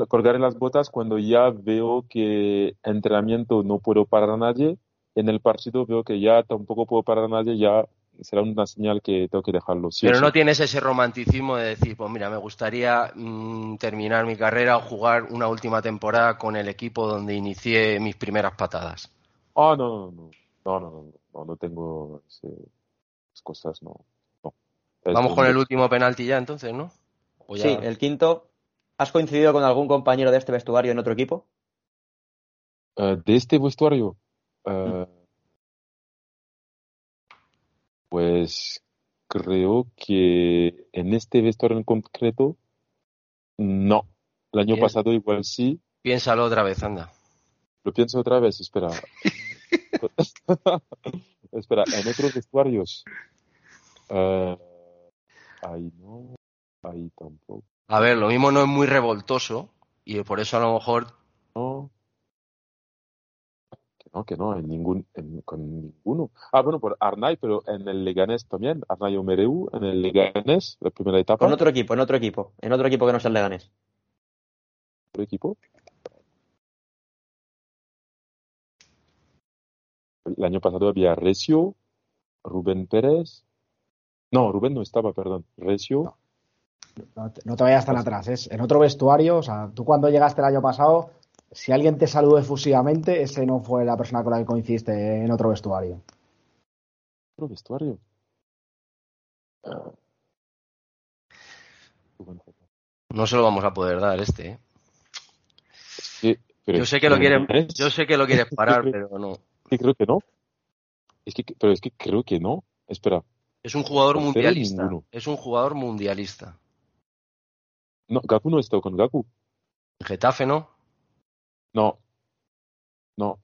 Colgar las botas cuando ya veo que entrenamiento no puedo parar a nadie, en el partido veo que ya tampoco puedo parar a nadie, ya será una señal que tengo que dejarlo. sí Pero sí. no tienes ese romanticismo de decir, pues mira, me gustaría mm, terminar mi carrera o jugar una última temporada con el equipo donde inicié mis primeras patadas. Ah, no, no, no, no, no, no, no, no, no tengo ese- esas cosas, no. no. Vamos con el último penalti ya entonces, ¿no? Ya- Sí, el quinto. ¿Has coincidido con algún compañero de este vestuario en otro equipo? Eh, de este vestuario, eh, pues creo que en este vestuario en concreto, no. El año Bien. pasado igual sí. Piénsalo otra vez, anda. Lo pienso otra vez, espera. espera, en otros vestuarios. eh, ahí no, ahí tampoco. A ver, lo mismo no es muy revoltoso y por eso a lo mejor No. Que no, que no, en ningún, en- con ninguno. Ah, bueno, por Arnay, pero en el Leganés también. Arnay Omereu, en el Leganés, la primera etapa. Con otro equipo, en otro equipo. En otro equipo que no sea el Leganés. otro equipo. El año pasado había Recio, Rubén Pérez. No, Rubén no estaba, perdón. Recio. No te, no te vayas tan atrás. Es en otro vestuario. O sea, tú cuando llegaste el año pasado si alguien te saludó efusivamente, ese no fue la persona con la que coincidiste en otro vestuario. ¿Otro vestuario? No se lo vamos a poder dar este, ¿eh? Sí, pero Yo sé que lo quieres, es- yo sé que lo quieres parar, pero no. Sí, creo que no. Es que, pero es que creo que no. Espera. Es un jugador mundialista. Es un jugador mundialista. No, Gaku no está con Gaku. Getafe, ¿no? No. No.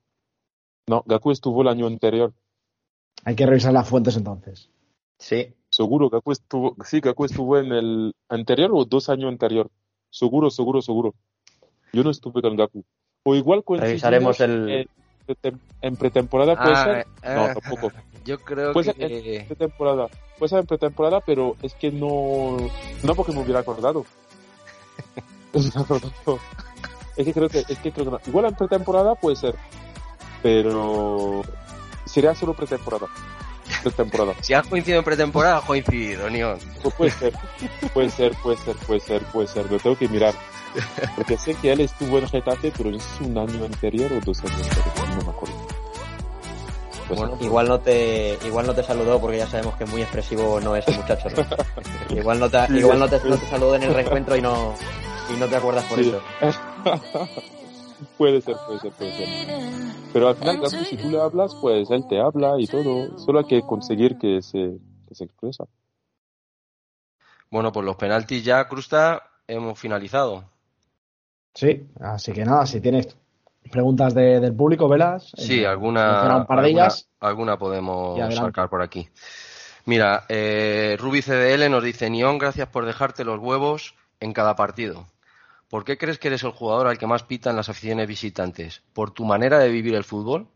No, Gaku estuvo el año anterior. Hay que revisar las fuentes entonces. Sí. Seguro, Gaku estuvo, sí, Gaku estuvo en el anterior o dos años anterior. Seguro, seguro, seguro. Yo no estuve con Gaku. O igual Revisaremos el- en, pretem- en pretemporada, puede Ah, ser. ah, no, tampoco. Yo creo Puede ser que. en pretemporada. Puede ser en pretemporada, pero es que no. No porque me hubiera acordado. es que creo que. Es que creo que no. Igual en pretemporada puede ser. Pero. Sería solo pretemporada. Pretemporada. Si has coincidido en pretemporada, has coincidido, Neon. Pues puede ser. Puede ser, puede ser, puede ser, puede ser. Lo tengo que mirar. Porque sé que él estuvo en Getafe, pero si un año anterior o dos años anteriores. No me acuerdo. Pues Bueno, igual no te igual no te saludó porque ya sabemos que muy expresivo no es el muchacho. ¿no? igual no te, Sí, igual no te, no te saludó en el reencuentro y no y no te acuerdas por Sí. eso. puede ser, puede ser, puede ser. Pero al final, si tú le hablas, pues él te habla y todo. Solo hay que conseguir que se, que se expresa. Bueno, pues los penaltis ya, Crusta, hemos finalizado. Sí, así que nada, si tienes preguntas de- del público, Velas. Sí, eh, alguna, un par de alguna, ellas. alguna podemos sacar por aquí. Mira, eh, Ruby CDL nos dice, Nión, gracias por dejarte los huevos en cada partido. ¿Por qué crees que eres el jugador al que más pitan las aficiones visitantes? ¿Por tu manera de vivir el fútbol?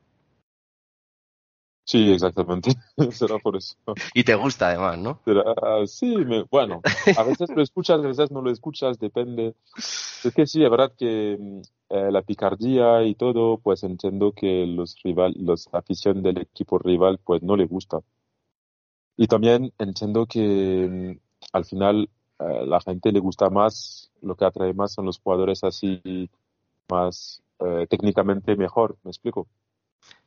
Sí, exactamente. Será por eso. Y te gusta además, ¿no? Será- sí, me- bueno, a veces lo escuchas, a veces no lo escuchas, depende. Es que sí, es verdad que eh, la picardía y todo, pues entiendo que los rival, los afición del equipo rival, pues no le gusta. Y también entiendo que mm, al final eh, la gente le gusta más, lo que atrae más son los jugadores así más eh, técnicamente mejor, ¿me explico?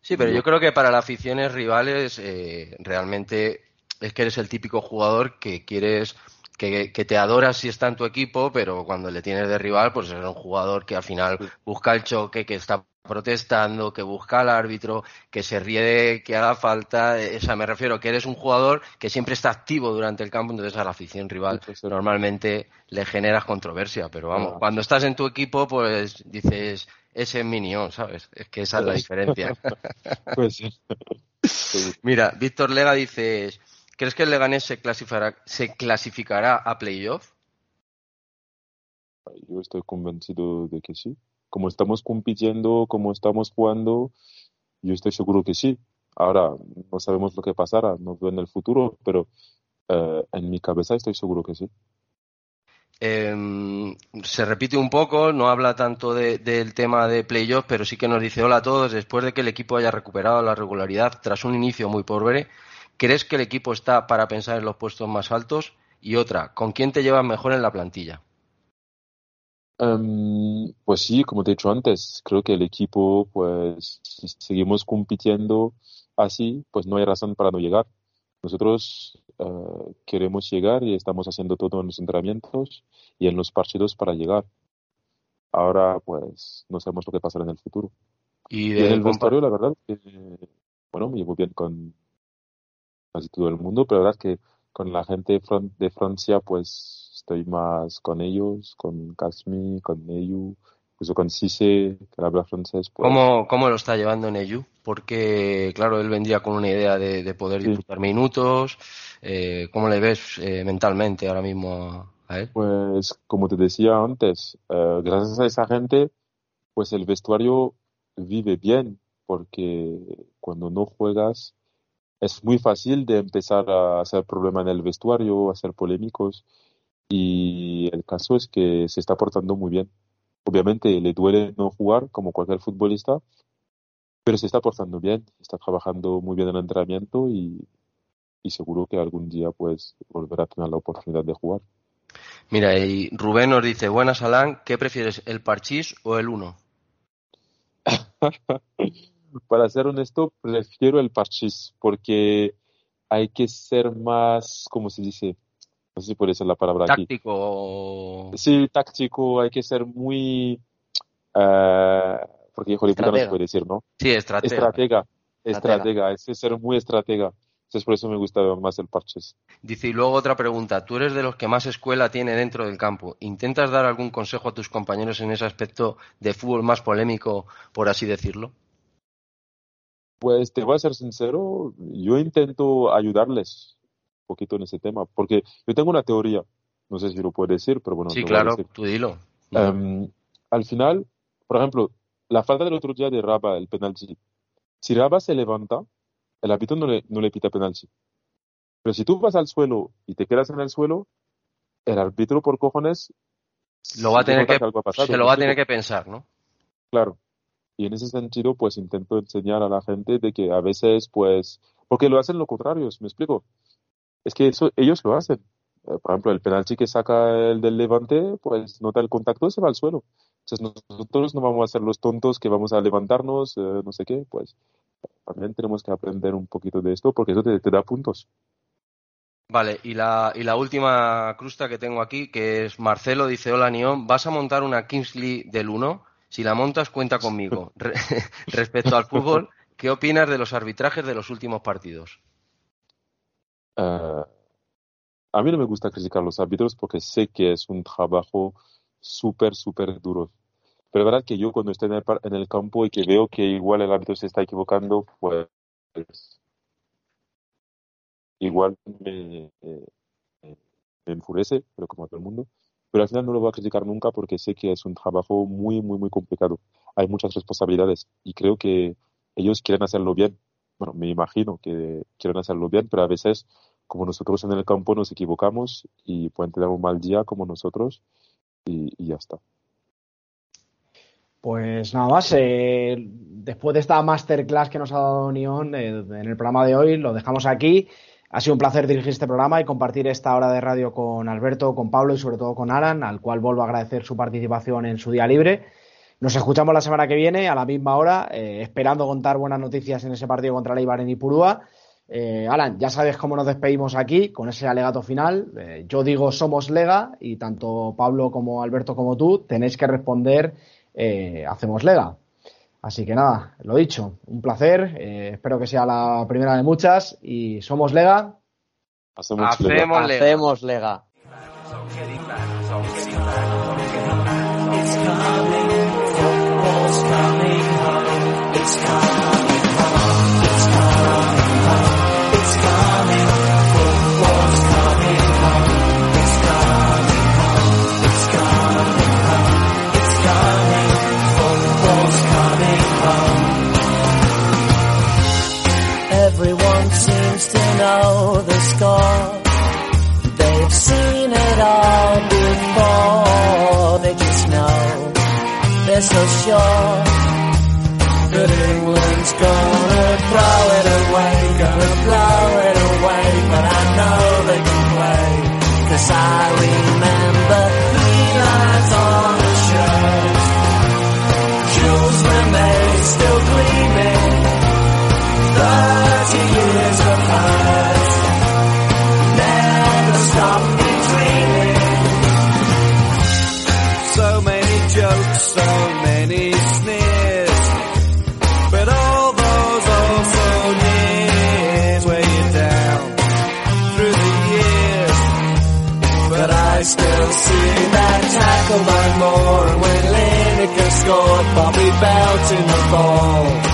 Sí, pero Yo- creo que para las aficiones rivales eh, realmente es que eres el típico jugador que quieres, que, que te adoras si está en tu equipo, pero cuando le tienes de rival, pues es un jugador que al final busca el choque, que está protestando, que busca al árbitro, que se ríe de que haga falta. O sea, me refiero que eres un jugador que siempre está activo durante el campo, entonces a la afición rival normalmente le generas controversia, pero vamos, Ah. cuando estás en tu equipo, pues dices, ese es mi Nión, ¿sabes? Es que esa es la diferencia. Pues sí. Mira, Víctor Lega dice, ¿crees que el Leganés se clasificará, se clasificará a playoff? Yo estoy convencido de que sí. Como estamos compitiendo, como estamos jugando, yo estoy seguro que sí. Ahora, no sabemos lo que pasará, no veo en el futuro, pero eh, en mi cabeza estoy seguro que sí. Eh, se repite un poco, no habla tanto de- del tema de playoff, pero sí que nos dice, hola a todos, después de que el equipo haya recuperado la regularidad tras un inicio muy pobre, ¿crees que el equipo está para pensar en los puestos más altos? Y otra, ¿con quién te llevas mejor en la plantilla? Em, pues sí, como te he dicho antes, creo que el equipo, pues si seguimos compitiendo así, pues no hay razón para no llegar. Nosotros eh, queremos llegar y estamos haciendo todo en los entrenamientos y en los partidos para llegar. Ahora, pues no sabemos lo que pasará en el futuro. Y en el vestuario, la verdad, bueno, me llevo bien con casi todo el mundo, pero la verdad que con la gente de Fran- de Francia, pues estoy más con ellos, con Casmi, con Neyu, incluso con Cisse, que habla francés. Pues, ¿Cómo, cómo lo está llevando Neyu? Porque, claro, él vendría con una idea de, de poder disputar minutos. Eh, ¿Cómo le ves eh, mentalmente ahora mismo a, a él? Pues como te decía antes, eh, gracias a esa gente, pues el vestuario vive bien, porque cuando no juegas es muy fácil de empezar a hacer problema en el vestuario, a ser polémicos, y el caso es que se está portando muy bien. Obviamente le duele no jugar como cualquier futbolista, pero se está portando bien, está trabajando muy bien en el entrenamiento y, y seguro que algún día pues volverá a tener la oportunidad de jugar. Mira, y Rubén nos dice, buenas Alan, ¿qué prefieres, el parchís o el uno? Para ser honesto, prefiero el parchís porque hay que ser más, ¿cómo se dice? No sé si puede ser la palabra aquí. Táctico. Sí, táctico, hay que ser muy... eh, porque hijo de puta no se puede decir, ¿no? Sí, estratega. Estratega, hay que ser muy estratega. Entonces por eso me gusta más el parchís. Dice, y luego otra pregunta. Tú eres de los que más escuela tiene dentro del campo. ¿Intentas dar algún consejo a tus compañeros en ese aspecto de fútbol más polémico, por así decirlo? Pues te voy a ser sincero, yo intento ayudarles un poquito en ese tema, porque yo tengo una teoría, no sé si lo puedo decir, pero bueno, sí, claro, tú dilo. Em, al final, por ejemplo, la falta del otro día de Raba, el penalti. Si Raba se levanta, el árbitro no le, no le pita penalti. Pero si tú vas al suelo y te quedas en el suelo, el árbitro por cojones lo va a se tener que, se lo ¿me va a tener que pensar, ¿no? Claro. Y en ese sentido, pues intento enseñar a la gente de que a veces, pues, porque lo hacen lo contrario, ¿me explico? Es que eso, ellos lo hacen. Eh, Por ejemplo, el penalti que saca el del Levante, pues nota el contacto y se va al suelo. Entonces nosotros no vamos a ser los tontos que vamos a levantarnos, eh, no sé qué, pues también tenemos que aprender un poquito de esto porque eso te, da puntos. Vale, y la, y la última crusta que tengo aquí, que es Marcelo, dice, hola Nión, ¿vas a montar una Kingsley del 1? Si la montas, cuenta conmigo. Re- respecto al fútbol, ¿qué opinas de los arbitrajes de los últimos partidos? Eh, a mí no me gusta criticar a los árbitros porque sé que es un trabajo súper, súper duro. Pero es verdad que yo cuando estoy en el, en el campo y que veo que igual el árbitro se está equivocando, pues igual me, eh, me enfurece, pero como a todo el mundo. Pero al final no lo voy a criticar nunca porque sé que es un trabajo muy, muy, muy complicado. Hay muchas responsabilidades y creo que ellos quieren hacerlo bien. Bueno, me imagino que quieren hacerlo bien, pero a veces, como nosotros en el campo nos equivocamos y pueden tener un mal día como nosotros y, ya está. Pues nada más, eh, después de esta masterclass que nos ha dado Nión eh, en el programa de hoy, lo dejamos aquí. Ha sido un placer dirigir este programa y compartir esta hora de radio con Alberto, con Pablo y sobre todo con Alan, al cual vuelvo a agradecer su participación en su día libre. Nos escuchamos la semana que viene a la misma hora, eh, esperando contar buenas noticias en ese partido contra Leibar en Ipurúa. Eh, Alan, ya sabes cómo nos despedimos aquí con ese alegato final. Eh, yo digo somos Lega y tanto Pablo como Alberto como tú tenéis que responder eh, hacemos Lega. Así que nada, lo dicho, un placer. eh, espero que sea la primera de muchas y somos Lega. Hacemos Hacemos Lega. Hacemos Lega. It all before. They just know they're so sure that England's gonna throw it away, gonna blow it away. But I know they can play, cause I scored, but we in the fall.